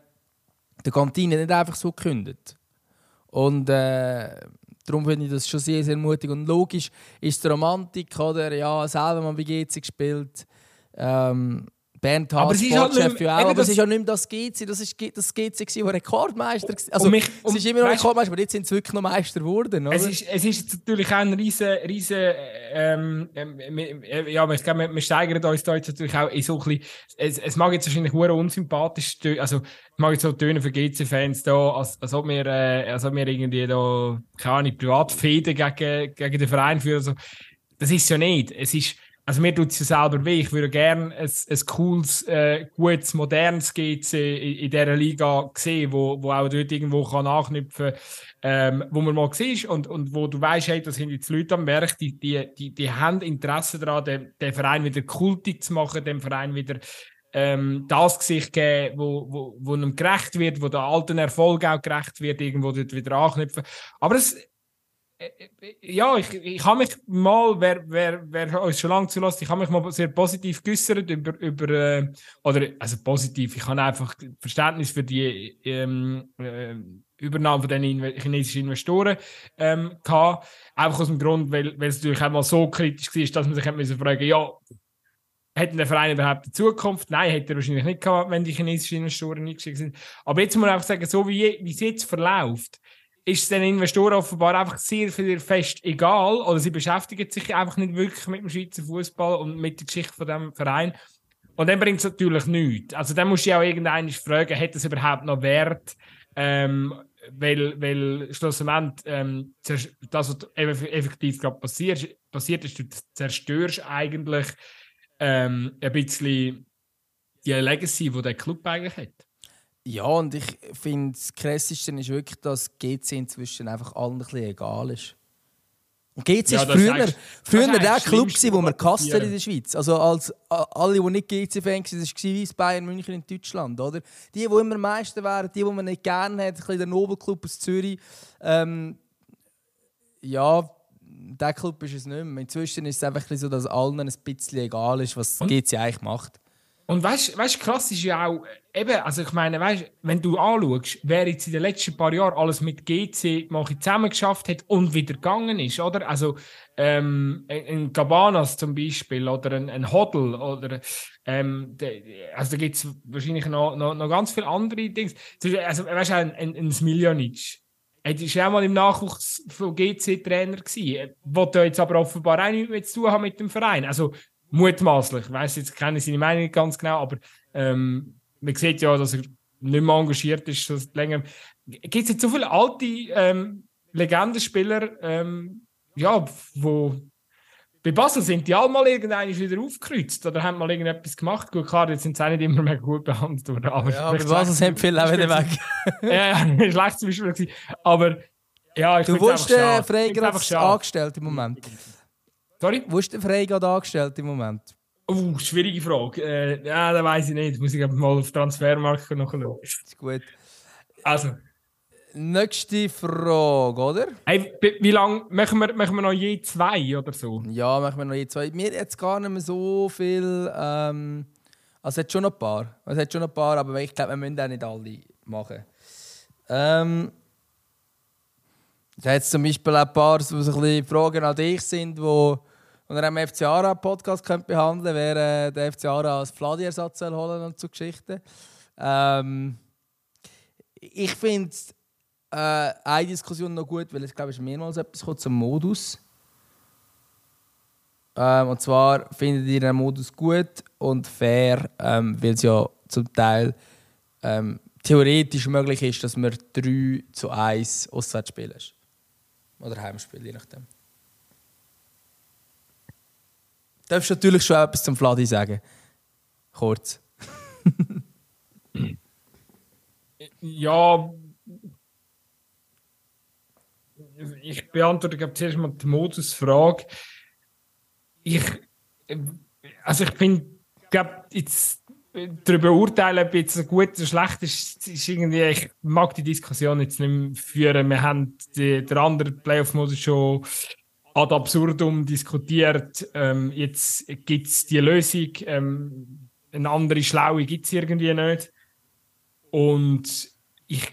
der Kantine nicht einfach so gekündigt. Und äh, darum finde ich das schon sehr, sehr mutig. Und logisch ist die Romantik, oder? Ja, selber mal bei GC gespielt. Ähm, Bernd Haas, Sportchef, ja auch, aber es ist ja nicht mehr das GC, das ist das GC, der Rekordmeister war. Also, mich, es ist immer noch Rekordmeister, aber jetzt sind sie wirklich noch Meister geworden. Es, ist, es ist natürlich auch ein riesen, riesen ähm, ähm, ja, ich glaube, wir, wir steigern uns da jetzt natürlich auch in so ein bisschen, es, es mag jetzt wahrscheinlich nur unsympathisch, also es mag jetzt so tönen für GC-Fans da, als, als, ob wir, äh, als ob wir irgendwie da, keine Ahnung, Privatfäden gegen, gegen den Verein führen. Also, das ist ja nicht. Es ist, also mir tut es ja selber weh. Ich würde gerne ein, ein cooles, äh, gutes, modernes GC in, in dieser Liga sehen, wo, wo auch dort irgendwo kann anknüpfen ähm, wo man mal war und, und wo du weißt, hey, das sind jetzt Leute am Werk, die, die, die, die haben Interesse daran, den, den Verein wieder kultig zu machen, dem Verein wieder ähm, das Gesicht geben, wo, wo, wo einem gerecht wird, wo der alten Erfolg auch gerecht wird, irgendwo dort wieder anknüpfen. Aber es, ja, ich, ich habe mich mal, wer, wer, wer uns schon lange zulässt, ich habe mich mal sehr positiv geäußert über, über äh, oder, also positiv, ich habe einfach Verständnis für die ähm, äh, Übernahme von den chinesischen Investoren ähm, gehabt. Einfach aus dem Grund, weil, weil es natürlich auch mal so kritisch war, dass man sich hat fragen ja, hätte der Verein überhaupt eine Zukunft? Nein, hätte er wahrscheinlich nicht gehabt, wenn die chinesischen Investoren nicht sind. Aber jetzt muss man einfach sagen, so wie, wie es jetzt verläuft, ist es den Investoren offenbar einfach sehr viel fest egal oder sie beschäftigen sich einfach nicht wirklich mit dem Schweizer Fußball und mit der Geschichte von dem Verein. Und dann bringt es natürlich nichts. Also dann musst du ja auch irgendeinen fragen, hat es überhaupt noch Wert? Ähm, weil, weil schlussendlich ähm, das, was effektiv gerade passiert, passiert ist, du zerstörst eigentlich ähm, ein bisschen die Legacy, die der Club eigentlich hat. Ja, und ich finde, das Krasseste ist wirklich, dass GC inzwischen einfach allen ein bisschen egal ist. Und GC ja, war früher, früher der Club, gewesen, wo man gehasst in der Schweiz. Also als alle, die nicht GC-Fans waren, das war wie Bayern München in Deutschland. Oder? Die, die immer Meister wären, die, die man nicht gerne hat, ein bisschen der Nobelclub aus Zürich. Ähm, ja, der Club ist es nicht mehr. Inzwischen ist es einfach so, dass allen ein bisschen egal ist, was GC eigentlich macht. Und weißt du, krass ist ja auch, eben, also ich meine, weißt, wenn du anschaust, wer jetzt in den letzten paar Jahren alles mit GC zusammen geschafft hat und wieder gegangen ist, oder? Also ähm, ein Cabanas zum Beispiel oder ein, ein Hodl oder ähm, de, also da gibt es wahrscheinlich noch, noch, noch ganz viele andere Dinge. Also weißt du, ein, ein, ein Smiljanic, er war ja mal im Nachwuchs von GC Trainer gewesen, wollte jetzt aber offenbar auch nichts mehr zu tun haben mit dem Verein. Also mutmaßlich. Ich weiß jetzt kenne seine Meinung nicht ganz genau, aber ähm, man sieht ja, dass er nicht mehr engagiert ist schon länger. Gibt es jetzt so viele alte ähm, Legendenspieler, ähm, ja, wo bei Basel sind die alle mal irgendwann wieder aufgekreuzt oder haben mal irgendetwas gemacht. Gut, klar, jetzt sind sie auch nicht immer mehr gut behandelt worden. Aber ja, bei Basel sind viele auch wieder weg. ja, ja, schlecht zum Beispiel. Aber ja, ich Du wurdest äh, frei angestellt im Moment. Sorry? Wo ist der Frey gerade angestellt im Moment? Oh, schwierige Frage. Äh, ja, da weiß ich nicht. Muss ich mal auf Transfermarkt nachschauen. Ist gut. Also. Nächste Frage, oder? Hey, wie lange machen wir, machen wir noch je zwei oder so? Ja, machen wir noch je zwei. Mir jetzt gar nicht mehr so viel. Ähm, also, es hat schon noch ein paar. Es hat schon ein paar, aber ich glaube, wir müssen auch nicht alle machen. Ähm, da hat zum Beispiel auch ein paar so ein bisschen Fragen an dich sind, wo und er am FC Ara Podcast könnt behandeln, wer äh, der FC Ara als Fladi-Ersatz holen und so Geschichten. Ähm, ich finde äh, eine Diskussion noch gut, weil es glaube ich mehrmals etwas kommt zum Modus. Ähm, und zwar findet ihr den Modus gut und fair, ähm, weil es ja zum Teil ähm, theoretisch möglich ist, dass man 3 zu 1 auswärts spielen. Oder Heimspiel, je nachdem. Du darfst natürlich schon etwas zum Vladi sagen. Kurz. ja. Ich beantworte glaube zuerst mal die Modusfrage. Ich, also ich finde, glaube jetzt darüber urteilen, ob jetzt gut oder schlecht ist, ist irgendwie, ich mag die Diskussion jetzt nicht mehr führen. Wir haben den anderen Playoff-Modus schon ad absurdum diskutiert. Ähm, jetzt gibt es die Lösung. Ähm, eine andere Schlaue gibt es irgendwie nicht. Und ich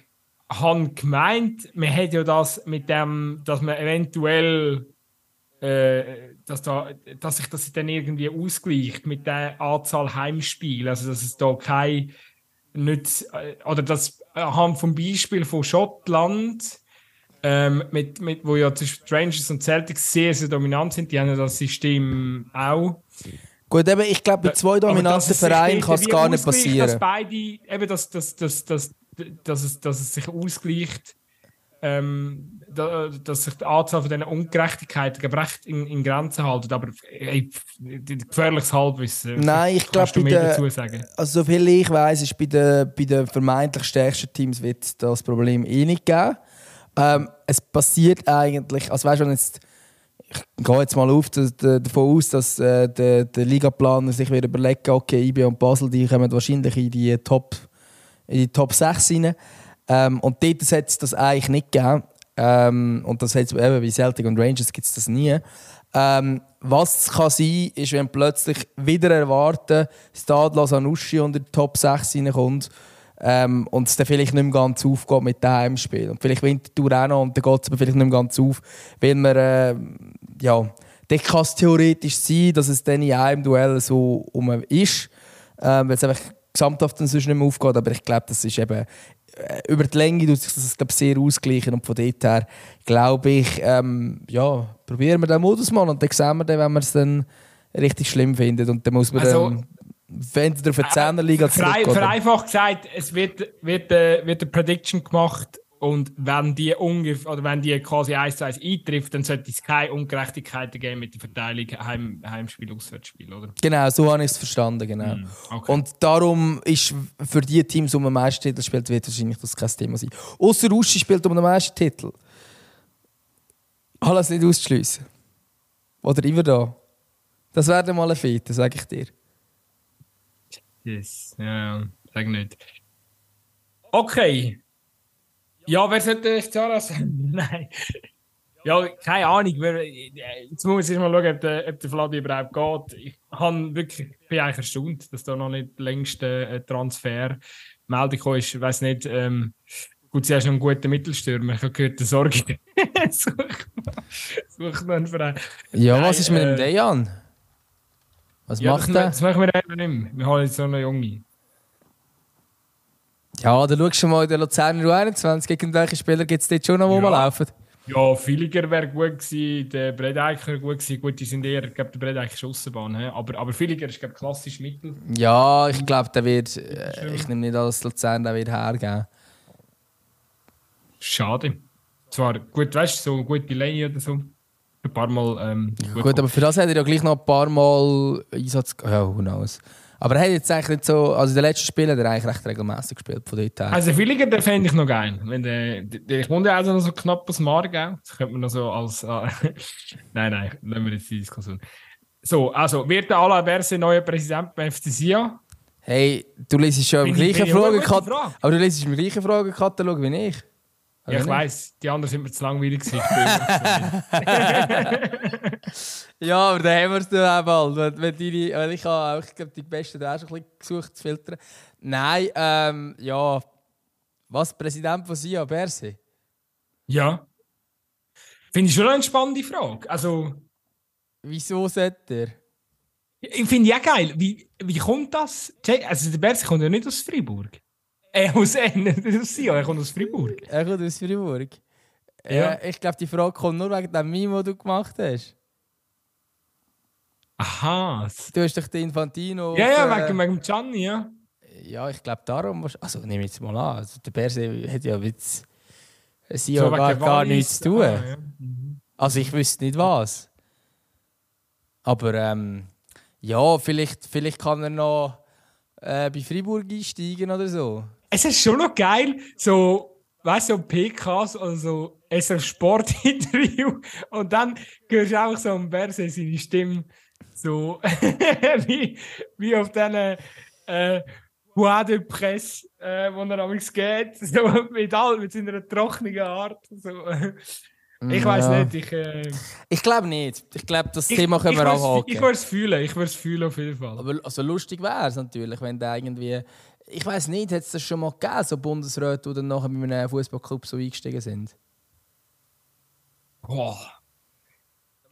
habe gemeint, man hat ja das mit dem, dass man eventuell, äh, dass, da, dass sich das dann irgendwie ausgleicht mit der Anzahl Heimspiele. Also, dass es da kein, nicht, äh, oder das anhand vom Beispiel von Schottland, ähm, mit, mit, wo ja zwischen Rangers und Celtics sehr, sehr dominant sind, die haben ja das System auch. Gut, eben, ich glaube, bei zwei dominanten Vereinen kann es gar nicht passieren. Dass beide, eben, dass, dass, dass, dass, dass, es, dass es sich ausgleicht, ähm, dass sich die Anzahl von diesen Ungerechtigkeiten recht in, in Grenzen halten. Aber ey, gefährliches Halbwissen. Nein, ich glaube? Also, so viel ich weiß, ist bei den, bei den vermeintlich stärksten Teams wird das Problem eh nicht geben. Ähm, es passiert eigentlich, also weißt du, jetzt ich gehe jetzt mal auf, davon aus, dass äh, der, der Ligaplaner sich wieder überlegt, okay, IB und Basel die kommen wahrscheinlich in die Top, in die Top 6 rein. Ähm, und dort hat es das eigentlich nicht gegeben. Ähm, und das hat eben bei Celtic und Rangers gibt es das nie. Ähm, was kann sein, ist, wenn plötzlich wieder erwarten, Stadler Sanussi unter die Top 6 reinkommt ähm, und es dann vielleicht nicht mehr ganz aufgeht mit dem Heimspiel. Und vielleicht Winterthur auch noch und dann geht es aber vielleicht nicht mehr ganz auf, weil man, äh, ja, dann kann es theoretisch sein, dass es dann in einem Duell so um ist, ähm, weil es einfach gesamthaft dann sonst nicht mehr aufgeht, aber ich glaube, das ist eben äh, über die Länge tut sich das glaub, sehr ausgleichen. Und von dort her glaube ich, ähm, ja, probieren wir den Modus mal und dann sehen wir dann, wenn wir es dann richtig schlimm finden und dann muss man also, dann wenn du auf eine 10er Liga zurück Vereinfacht gesagt, es wird, wird, äh, wird eine Prediction gemacht und wenn die ungefähr, oder wenn die quasi 1 zu 1 eintrifft, dann sollte es keine Ungerechtigkeiten geben mit der Verteilung Heim, Heimspiel, Auswärtsspiel, oder? Genau, so habe ich es verstanden, genau. Mm, okay. Und darum ist für die Teams, die um den meisten Titel spielt, wird wahrscheinlich das kein Thema sein. Außer Ruschi spielt um den meisten Titel. Alles nicht auszuschliessen. Oder immer da. Das wäre mal ein Fete, sage ich dir. Yes, ja, ja, sag nicht. Okay. Ja, wer sollte ich Zara sein? Nein. Ja, keine Ahnung. Jetzt muss ich mal schauen, ob der, ob der Vladi überhaupt geht. Ich han wirklich, bin eigentlich erstaunt, dass da noch nicht längste äh, Transfer-Meldung ist. Ich weiß nicht, ähm, gut, sie hast noch einen guten Mittelstürmer. Ich habe gehört, der Sorge. such, such noch einen Verein. Ja, was ist mit äh, dem Dejan? Was ja, macht er? Das machen wir eben nicht mehr. Wir haben jetzt so einen Junge. Ja, dann schaust du mal in der Luzerner U21, gegen welche Spieler gibt es dort schon noch, wo ja. laufen? Ja, Villiger wäre gut gewesen, der Bredeicher gut gewesen. Gut, die sind eher, ich glaube, der Bredeicher ist Aussenbahn. Aber, aber Villiger ist, glaube klassisch Mittel. Ja, ich glaube, der wird, äh, ich nehme nicht dass Luzern der wird hergeben. Schade. Zwar gut, weißt du, so eine gute Lane oder so ein paar Mal. Ähm, gut, gut aber für das hat er ja gleich noch ein paar Mal Einsatz. Ja, who knows. Aber er hat jetzt eigentlich nicht so. Also in den letzten Spielen hat er eigentlich recht regelmäßig gespielt von dort her. Also Villiger, den fände ich noch geil. Wenn der, der, ich ja auch noch so knapp aus Margau. Das könnte man noch so als. Äh, nein, nein, lassen wir jetzt die Diskussion. So, also wird der Alain Berse neuer Präsident beim FC Sia? Hey, du liest schon im gleichen Fragekatalog. Aber du liest im gleichen Fragekatalog wie ich. Ja, ich weiß, die anderen sind mir zu langweilig ja, aber dann haben wir es dann auch bald. Wenn, deine, weil ich habe auch, ich glaube, die Besten da auch schon ein bisschen gesucht zu filtern. Nein, ähm, ja. Was, Präsident von SIA, Berse? Ja. Finde ich schon eine spannende Frage. Also... Wieso sollte er? Ich finde ja geil. Wie, wie kommt das? Also der Berse kommt ja nicht aus Freiburg. Er aus Sion, er kommt aus Freiburg. Er kommt aus Freiburg. Ja. Äh, ich glaube, die Frage kommt nur wegen dem Meme, den du gemacht hast. Aha. Du hast doch den Infantino. Ja, ja, äh, wegen, wegen Gianni, ja. Ja, ich glaube darum. wahrsch- Also nehme ich jetzt mal an. Also, der Berse hat ja mit Sion So gar, gar nichts zu tun. Ah, ja. Mhm. Also ich wüsste nicht was. Aber ähm, ja, vielleicht, vielleicht kann er noch äh, bei Freiburg einsteigen oder so. Es ist schon noch geil, so, weißt du, so PKs oder so, es ein Sportinterview und dann hörst du auch so am Berse seine Stimme so wie, wie auf diesen äh, Voix de Presse, äh, wo er amigs geht, so mit, all, mit seiner trockenen Art. So. Ich weiß Ja. nicht, ich. Äh, Ich glaube nicht. Ich glaube, das ich, Thema können wir abhaken. Ich würde es fühlen, ich würde es fühlen auf jeden Fall. Aber also lustig wäre es natürlich, wenn der irgendwie. Ich weiß nicht, hat es das schon mal gegeben, so Bundesräte, die dann nachher mit einem Fußballclub so eingestiegen sind? Boah.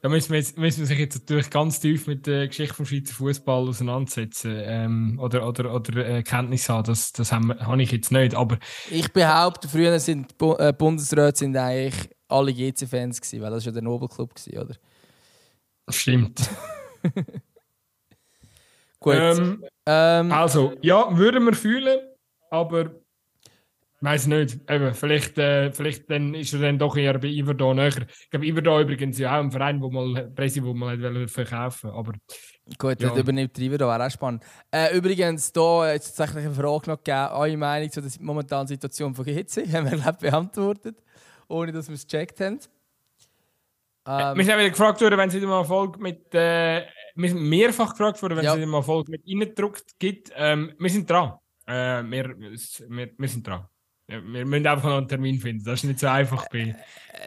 Da müssen wir, jetzt, müssen wir sich jetzt natürlich ganz tief mit der Geschichte vom Schweizer Fußball auseinandersetzen ähm, oder, oder, oder äh, Kenntnis haben. Das, das habe ich jetzt nicht. Aber Ich behaupte, früher sind Bu äh, Bundesräte sind eigentlich alle GC-Fans gewesen, weil das ja der Nobelclub war, oder? stimmt. Gut. Ähm, Ähm, also, ja, würden wir fühlen, aber weiß nicht. Eben, vielleicht, äh, vielleicht dann ist er dann doch eher bei Iverdon näher. Ich glaube, Iverdon übrigens ja auch ein Verein, wo mal Presse, wo man verkaufen. Aber Gut, Ja. das übernimmt Treiber, da wäre auch spannend. Äh, übrigens, da es tatsächlich eine Frage noch gegeben. Eure Meinung zu der momentanen Situation von GC haben wir, glaube beantwortet, ohne dass wir es gecheckt haben. Ähm, Wir sind wieder gefragt worden, wenn es wieder mal eine Folge mit. Äh, wir sind mehrfach gefragt worden, wenn Ja. es wieder mal eine Folge mit reingedruckt gibt. Ähm, wir sind dran. Äh, wir, wir, wir sind dran. Wir müssen einfach noch einen Termin finden. Das ist nicht so einfach bei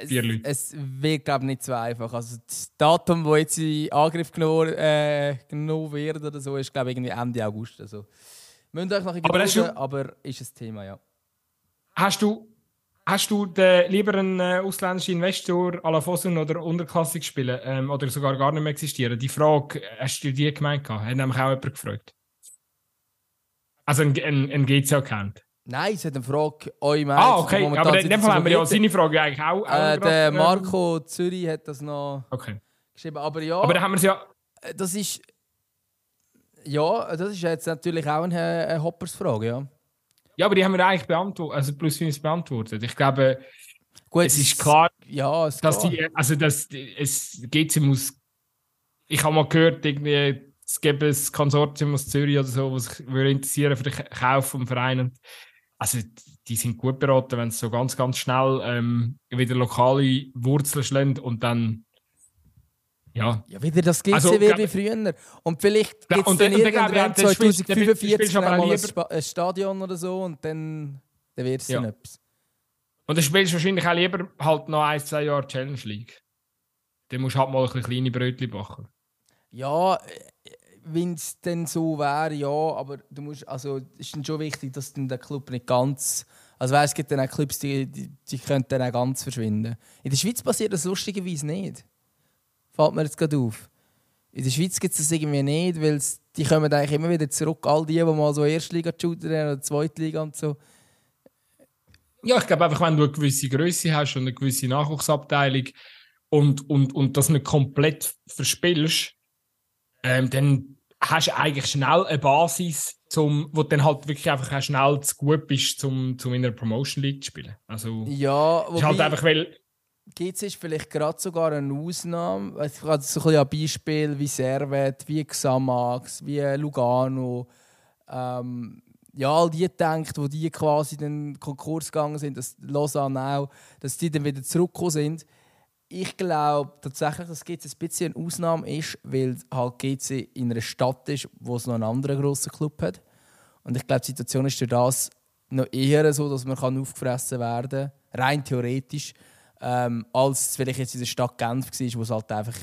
vier Leuten. es wird, glaube ich, nicht so einfach. Also das Datum, das jetzt in Angriff genommen, äh, genommen wird oder so, ist, glaube ich, irgendwie Ende August. Also, müsst euch noch ein Aber ist schon- aber ist ein Thema, ja. Hast du, hast du den, lieber einen äh, ausländischen Investor à la Fosun oder unterklassig spielen ähm, oder sogar gar nicht mehr existieren? Die Frage, äh, hast du die gemeint? gehabt? Hat nämlich auch jemand gefragt. Also ein, ein, ein GC-Account. Nein, es hat eine Frage, Meinung Ah, okay. Aber in dem Fall haben wir ja seine Frage eigentlich auch. Äh, der ähm, Marco Zürich hat das noch Okay. geschrieben. Aber ja, Aber dann haben wir es ja. äh, das ist. Ja, das ist jetzt natürlich auch eine, eine Hoppersfrage, ja. Ja, aber die haben wir eigentlich beantwortet, also plus minus beantwortet. Ich glaube, Gut, es ist klar, Ja, es dass geht. die, also dass die- es GC muss. Ich habe mal gehört, irgendwie, es gäbe ein Konsortium aus Zürich oder so, was sich würde interessieren für den Kauf vom Verein. Also die sind gut beraten, wenn sie so ganz, ganz schnell ähm, wieder lokale Wurzeln schlagen und dann ja. Ja, wieder das GC Also, wie früher. Und vielleicht Ja, gibt es und dann irgendwann dann 2045 spielst du aber dann mal ein, Stadion oder so und dann, dann wird es Ja. dann etwas. Und dann spielst du wahrscheinlich auch lieber halt noch ein, zwei Jahre Challenge League. Dann musst du halt mal ein kleine Brötchen backen. Ja, wenn es dann so wäre, ja, aber du musst, also es ist dann schon wichtig, dass dann der Club nicht ganz, also weißt, es gibt dann auch Clubs, die, die, die können dann auch ganz verschwinden. In der Schweiz passiert das lustigerweise nicht. Fällt mir jetzt gerade auf. In der Schweiz gibt es das irgendwie nicht, weil die kommen eigentlich immer wieder zurück, all die, die mal so Erstliga shooter oder Zweitliga und so. Ja, ich glaube einfach, wenn du eine gewisse Größe hast und eine gewisse Nachwuchsabteilung und, und, und das nicht komplett verspielst, ähm, dann hast du eigentlich schnell eine Basis, zum, wo du dann halt wirklich einfach schnell zu gut bist, zum, zum in einer Promotion League zu spielen. Also, Ja, es ist halt wobei- einfach, weil GC ist vielleicht gerade sogar eine Ausnahme. Ich habe so ein Beispiele wie Servet, wie Xamax, wie Lugano. Ähm, ja, all die denkt, wo die quasi den Konkurs gegangen sind, dass Lausanne auch, dass die dann wieder zurückgekommen sind. Ich glaube tatsächlich, dass GC ein bisschen eine Ausnahme ist, weil halt GC in einer Stadt ist, wo es noch einen anderen grossen Club hat. Und ich glaube, die Situation ist durch das noch eher so, dass man kann aufgefressen werden kann, rein theoretisch, ähm, als es vielleicht jetzt in der Stadt Genf war, wo es halt einfach,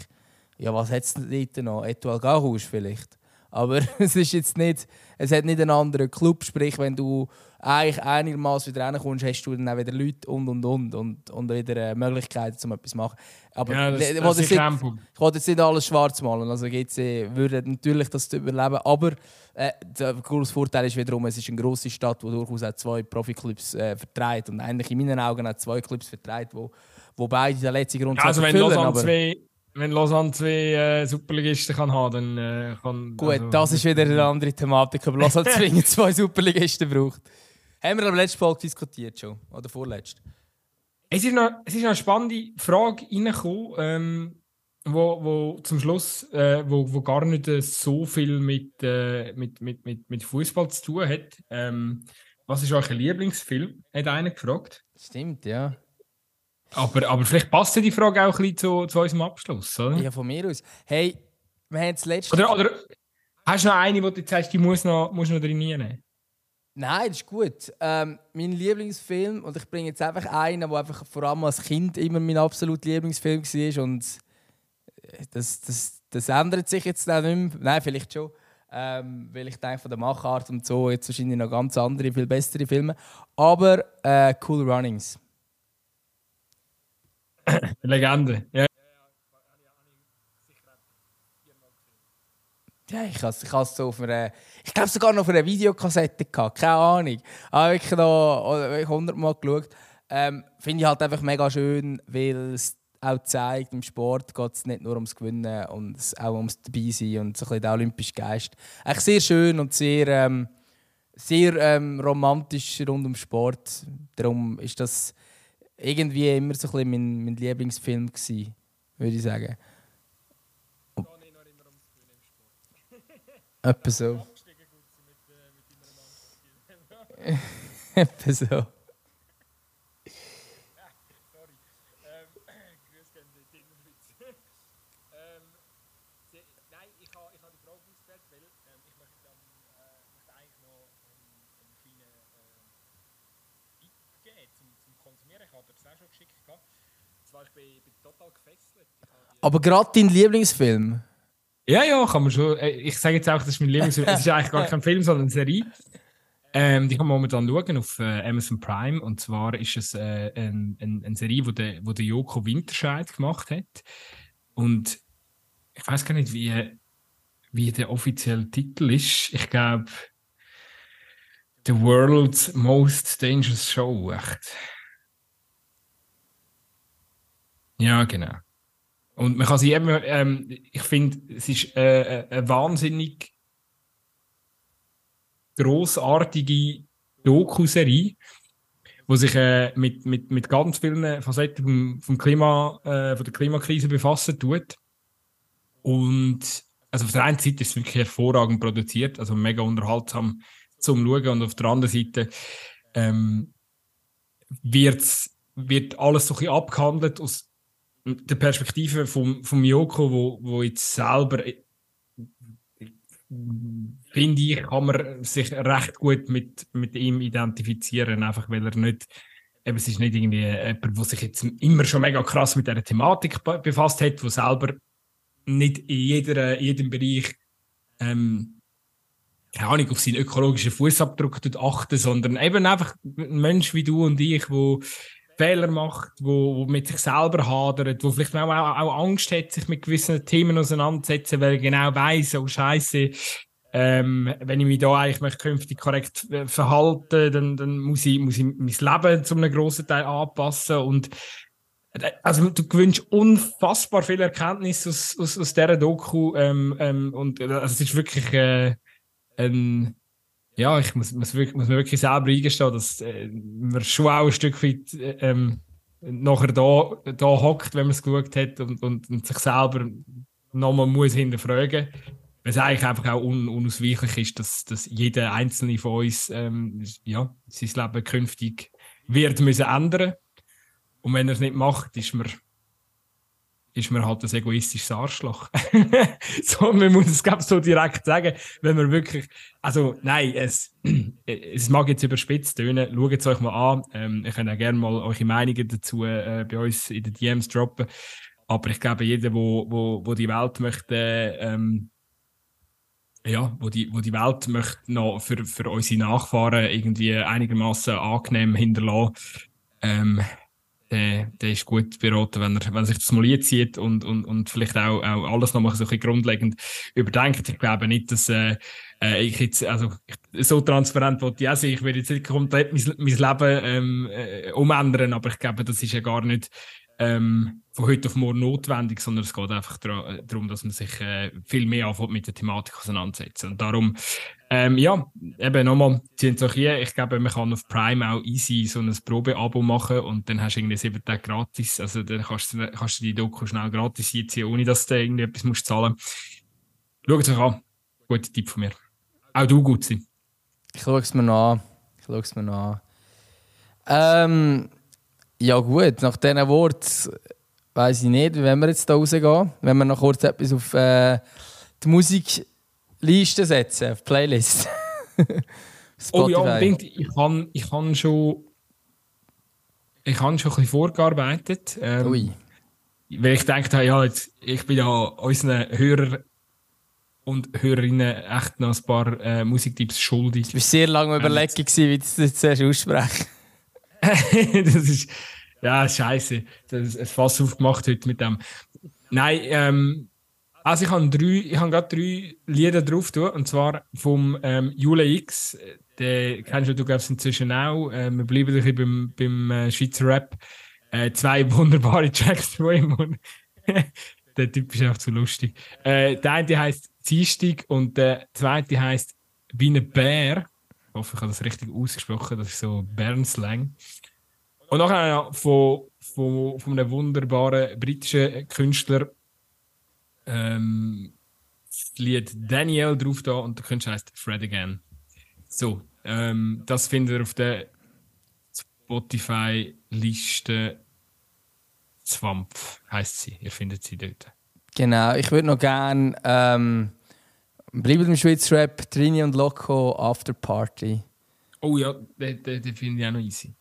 ja, was hat es dort noch? Etoile Garous vielleicht. Aber es ist jetzt nicht, es hat nicht einen anderen Club. Sprich, wenn du eigentlich einigermaßen wieder reinkommst, hast du dann auch wieder Leute und und und und, und wieder äh, Möglichkeiten, um etwas zu machen. Aber Ja, das, ich das ist nicht- ich wollte jetzt nicht alles schwarz malen. Also GC würde natürlich das überleben. Aber äh, der große Vorteil ist wiederum, es ist eine grosse Stadt, die durchaus auch zwei Profiklubs äh, vertreibt. Und eigentlich in meinen Augen auch zwei Clubs vertreibt, wo, wo beide den letzten Grund Also wenn erfüllen, Lausanne zwei, wenn Lausanne zwei äh, Superligisten kann haben, dann äh, kann... Gut, also, das ist wieder eine andere Thematik, lass halt zwingend zwei Superligisten braucht. Haben wir am letzten Folge diskutiert schon? Oder vorletzt? Es ist noch, es ist noch eine spannende Frage reingekommen, ähm, wo, wo zum Schluss, äh, wo, wo gar nicht äh, so viel mit, äh, mit, mit, mit, mit Fußball zu tun hat. Ähm, was ist euer Lieblingsfilm? Hat einer gefragt. Stimmt, ja. Aber, aber vielleicht passt ja die Frage auch ein bisschen zu, zu unserem Abschluss, oder? Ja, von mir aus. Hey, wir haben das letzte... Oder, oder hast du noch eine, wo du jetzt sagst, die muss noch, musst noch drin nehmen? Nein, das ist gut. Ähm, mein Lieblingsfilm, und ich bringe jetzt einfach einen, der einfach vor allem als Kind immer mein absoluter Lieblingsfilm war. Und äh, das, das, das ändert sich jetzt auch nicht mehr. Nein, vielleicht schon. Ähm, weil ich denke, von der Machart und so jetzt wahrscheinlich noch ganz andere, viel bessere Filme. Aber äh, Cool Runnings. Legende. Ja. Ja, ich habe ich has so auf einer, ich glaube sogar noch auf einer Videokassette gehabt, keine Ahnung. Aber wirklich noch oder wirklich 100 Mal geschaut. Ähm, Finde ich halt einfach mega schön, weil es auch zeigt, im Sport geht es nicht nur ums Gewinnen und auch ums Dabeisein und so ein bisschen der olympische Geist. Eigentlich sehr schön und sehr, ähm, sehr ähm, romantisch rund um Sport. Darum ist das irgendwie immer so ein bisschen mein, mein Lieblingsfilm gewesen, würde ich sagen. Etwa so. Etwa so. Nein, ich habe ich ha die Frage ausgewählt, weil ähm, ich möchte, dann, äh, möchte eigentlich noch ähm, einen kleinen äh, Tipp geben zum, zum Konsumieren. Ich habe dir das auch schon geschickt. gehabt. Und zwar, ich bin, bin total gefesselt. Ich habe die- Aber gerade dein Lieblingsfilm? Ja, ja, kann man schon. Äh, Ich sage jetzt auch, das ist mein Lieblingsfilm. es ist eigentlich gar kein Film, sondern eine Serie. Ähm, die kann man momentan schauen auf äh, Amazon Prime. Und zwar ist es äh, ein, ein, eine Serie, wo der, wo der Joko Winterscheid gemacht hat. Und ich weiß gar nicht, wie, wie der offizielle Titel ist. Ich glaube, The World's Most Dangerous Show. Echt. Ja, genau. Und man kann sie eben, ähm, ich finde, es ist äh, eine wahnsinnig grossartige Doku-Serie, die sich äh, mit, mit, mit ganz vielen Facetten vom, vom Klima, äh, von der Klimakrise befassen tut. Und also auf der einen Seite ist es wirklich hervorragend produziert, also mega unterhaltsam zum Schauen und auf der anderen Seite ähm, wird alles so ein bisschen abgehandelt aus der Perspektive vom, vom Joko, wo, wo jetzt selber äh, finde ich, kann man sich recht gut mit, mit ihm identifizieren, einfach weil er nicht, eben, es ist nicht irgendwie jemand, der sich jetzt immer schon mega krass mit dieser Thematik be- befasst hat, der selber nicht in jeder, in jedem Bereich ähm, keine Ahnung, auf seinen ökologischen Fußabdruck tut achten, sondern eben einfach ein Mensch wie du und ich, wo Fehler macht, wo, wo mit sich selber hadert, wo vielleicht auch, auch, Angst hat, sich mit gewissen Themen auseinanderzusetzen, weil er genau weiss, oh Scheiße, ähm, wenn ich mich da eigentlich möchte künftig korrekt äh, verhalten, dann, dann muss ich, muss ich mein Leben zu einem grossen Teil anpassen und äh, also du gewünscht unfassbar viele Erkenntnisse aus, aus, aus dieser Doku ähm, ähm, und äh, also es ist wirklich äh, ein ja, ich muss, muss, wirklich, muss mir wirklich selber eingestehen, dass äh, man schon auch ein Stück weit äh, ähm, nachher da, da hockt, wenn man es geschaut hat und, und, und sich selber nochmal muss hinterfragen. Weil es eigentlich einfach auch un, unausweichlich ist, dass, dass jeder einzelne von uns ähm, ja, sein Leben künftig wird müssen ändern. Und wenn er es nicht macht, ist man ist man halt ein egoistisches Arschloch. so, man muss es glaub, so direkt sagen, wenn man wirklich, also nein, es, es mag jetzt überspitzt tönen, schaut es euch mal an. Ähm, ich kann auch gerne mal eure Meinungen dazu äh, bei uns in den DMs droppen. Aber ich glaube, jeder, wo, wo, wo die Welt möchte ähm, ja, wo die, wo die Welt möchte noch für, für unsere Nachfahren irgendwie einigermaßen angenehm hinterlassen. Ähm, der, der ist gut beraten, wenn er, wenn er sich das mal einzieht und, und, und vielleicht auch, auch alles nochmal so ein bisschen grundlegend überdenkt. Ich glaube nicht, dass äh, äh ich jetzt, also so transparent wollte ich auch sein, ich will jetzt nicht komplett mein, mein Leben ähm, äh, umändern, aber ich glaube, das ist ja gar nicht ähm, von heute auf morgen notwendig, sondern es geht einfach darum, dass man sich äh, viel mehr mit der Thematik auseinandersetzt. Und darum, ähm, ja, eben nochmal, hier, ich glaube, man kann auf Prime auch easy so ein Probeabo machen und dann hast du irgendwie sieben Tage gratis. Also dann kannst du, kannst du die Doku schnell gratis einziehen, ohne dass du irgendwie etwas musst zahlen musst. Schau es euch an. Guter Tipp von mir. Auch du gut sein. Ich schaue es mir noch an. Ich schaue es mir noch an. Ähm, ja gut, nach diesen Worten weiß ich nicht, wie wir jetzt da rausgehen. Wenn wir noch kurz etwas auf äh, die Musikliste setzen, auf die Playlist. oh ja, unbedingt. Ich habe ich han schon, ich han schon ein bisschen vorgearbeitet. Ähm, Ui. Weil ich denke, ja, jetzt, ich bin ja unseren Hörern und Hörerinnen echt noch ein paar äh, Musiktipps schuldig. Du warst sehr lange ähm, überlegen, wie du das zuerst aussprechen das ist, ja, scheiße. Das ist ein Fass aufgemacht heute mit dem. Nein, ähm, also ich habe drei, ich habe gerade drei Lieder drauf tun, und zwar vom ähm, Jule X. Den kennst du, du glaubst inzwischen auch. Äh, wir bleiben ein beim, beim äh, Schweizer Rap. Äh, zwei wunderbare Tracks von ihm. der Typ ist einfach zu lustig. Äh, der eine heißt Ziestig und der zweite heißt Wie ein Bär. Ich hoffe, ich habe das richtig ausgesprochen. Das ist so Bärenslang. Und nachher von, von, von einem wunderbaren britischen Künstler ähm, das Lied Daniel drauf da und der Künstler heißt Fred Again. So, ähm, das findet ihr auf der Spotify-Liste Swamp, heißt sie. Ihr findet sie dort. Genau, ich würde noch gerne ähm, bleiben im Schweizer Rap, Trini und Loco, After Party. Oh ja, den, den, den finde ich auch noch easy.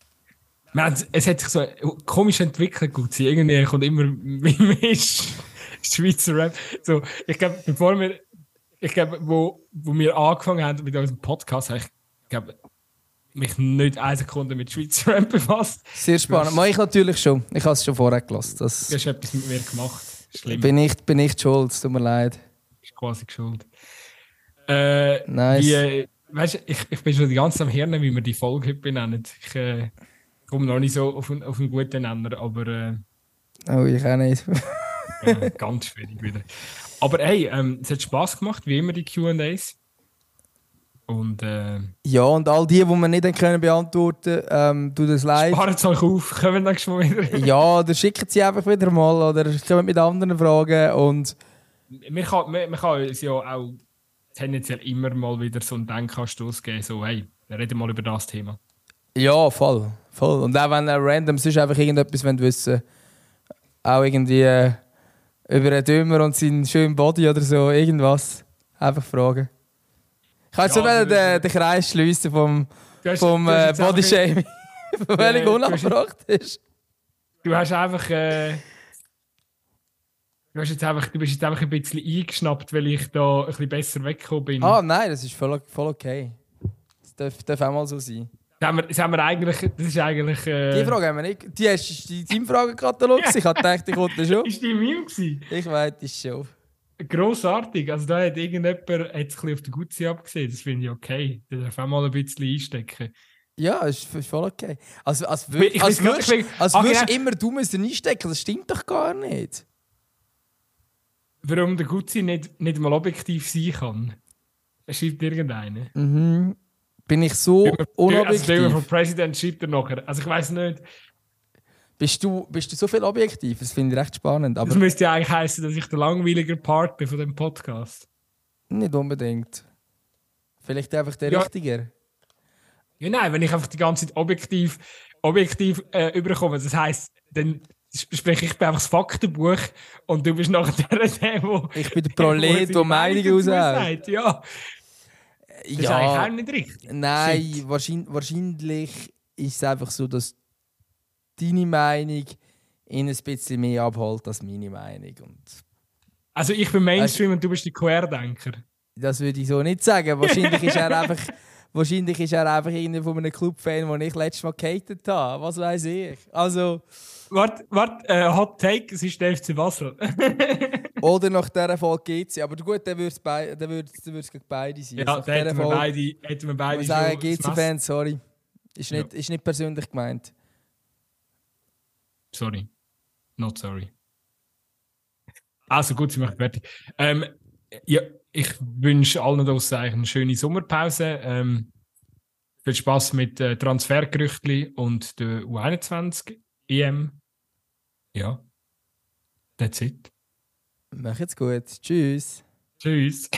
Man, es hat sich so komisch entwickelt, gut. Irgendwie kommt immer mehr Schweizer Rap. So, ich glaube, bevor wir, ich glaube, wo, wo wir angefangen haben mit unserem Podcast, habe ich, glaube, mich nicht eine Sekunde mit Schweizer Rap befasst. Sehr spannend. Hast, ich natürlich schon. Ich habe es schon vorher gelassen. Das du hast etwas mit mir gemacht. Schlimm. Bin ich, bin ich schuld, tut mir leid. Ist quasi schuld. Äh, nice. Wie, weißt, ich, ich bin schon die ganze Zeit am Hirn, wie wir die Folge heute benennen. Ich äh, komme noch nicht so auf, einen, auf einen guten Nenner, aber. Äh, oh, ich auch nicht. ja, ganz schwierig wieder. Aber hey, ähm, es hat Spass gemacht, wie immer die QAs. Und, äh, ja, und all die, die wir nicht können beantworten können, ähm, tut es leid. Sparen es euch auf, kommen dann schon wieder. ja, oder schicken sie einfach wieder mal oder kommen mit anderen Fragen. Und man kann, man, man kann uns ja auch tendenziell immer mal wieder so einen Denkanstoß geben, so hey, reden mal über das Thema. Ja, voll. voll. Und auch wenn er random ist, einfach irgendetwas wissen auch irgendwie äh, über einen Dümmer und seinen schönen Body oder so, irgendwas. Einfach fragen. Ich kann jetzt ja, so also den, den Kreis schliessen vom, hast, vom äh, Bodyshaming, von welchem äh, unangebracht ist. Du hast einfach. Äh, du, hast jetzt einfach, du bist jetzt einfach ein bisschen eingeschnappt, weil ich da ein bisschen besser weggekommen bin. Ah, nein, das ist voll, voll okay. Das darf, darf auch mal so sein. Das haben wir, das haben wir eigentlich. Das ist eigentlich äh... Die Frage haben wir nicht. Die hast du deinem Fragenkatalog Ich habe gedacht, ich wollte schon. Ist die mein gewesen? Ich weiß, ist schon. Grossartig. Also da hat irgendjemand jetzt ein bisschen auf der Gutzi abgesehen. Das finde ich okay. Da darf auch mal ein bisschen einstecken. Ja, ist, ist voll okay. Also, als, würd, ich, als, würdest, als würdest immer du müssen einstecken, das stimmt doch gar nicht. Warum der Gutzi nicht, nicht mal objektiv sein kann? Er schreibt irgendeinen. Mhm. Bin ich so also unobjektiv? Also, vom Präsident schreibt er nachher. Also ich weiß nicht. Bist du, bist du so viel objektiv? Das finde ich recht spannend. Aber das müsste ja eigentlich heißen, dass ich der langweilige Part bin von dem Podcast. Nicht unbedingt. Vielleicht einfach der ja. Richtige. Ja, nein, wenn ich einfach die ganze Zeit objektiv, objektiv äh, überkomme, das heisst, dann sprich ich bin einfach das Faktenbuch und du bist nachher der, der wo, Ich bin der Prolet, der Meinung aushält. Ja, das ja, ist eigentlich auch nicht richtig. Nein, wahrscheinlich, wahrscheinlich ist es einfach so, dass deine Meinung ihn ein bisschen mehr abholt als meine Meinung. Und also ich bin Mainstream also, und du bist der Querdenker. Das würde ich so nicht sagen. Wahrscheinlich ist er einfach, wahrscheinlich ist er einfach einer von einem Clubfan, den ich letztes Mal gehatet habe. Was weiß ich. Also. Warte, warte, äh, Hot Take, es ist der FC Basel. oder nach dieser Folge geht sie. Aber gut, dann würde es bei, gegen beide sein. Ja, also dann hätten wir beide, hätten wir beide ich sagen, GC-Fans, sorry. Ist nicht, ja. ist nicht persönlich gemeint. Sorry. Not sorry. Also gut, sie macht fertig. Ähm, ja, ich wünsche allen draußen eine schöne Sommerpause. Ähm, viel Spaß mit äh, Transfergerüchtli und der U21 EM. Ja, that's it. Mach jetzt gut. Tschüss. Tschüss.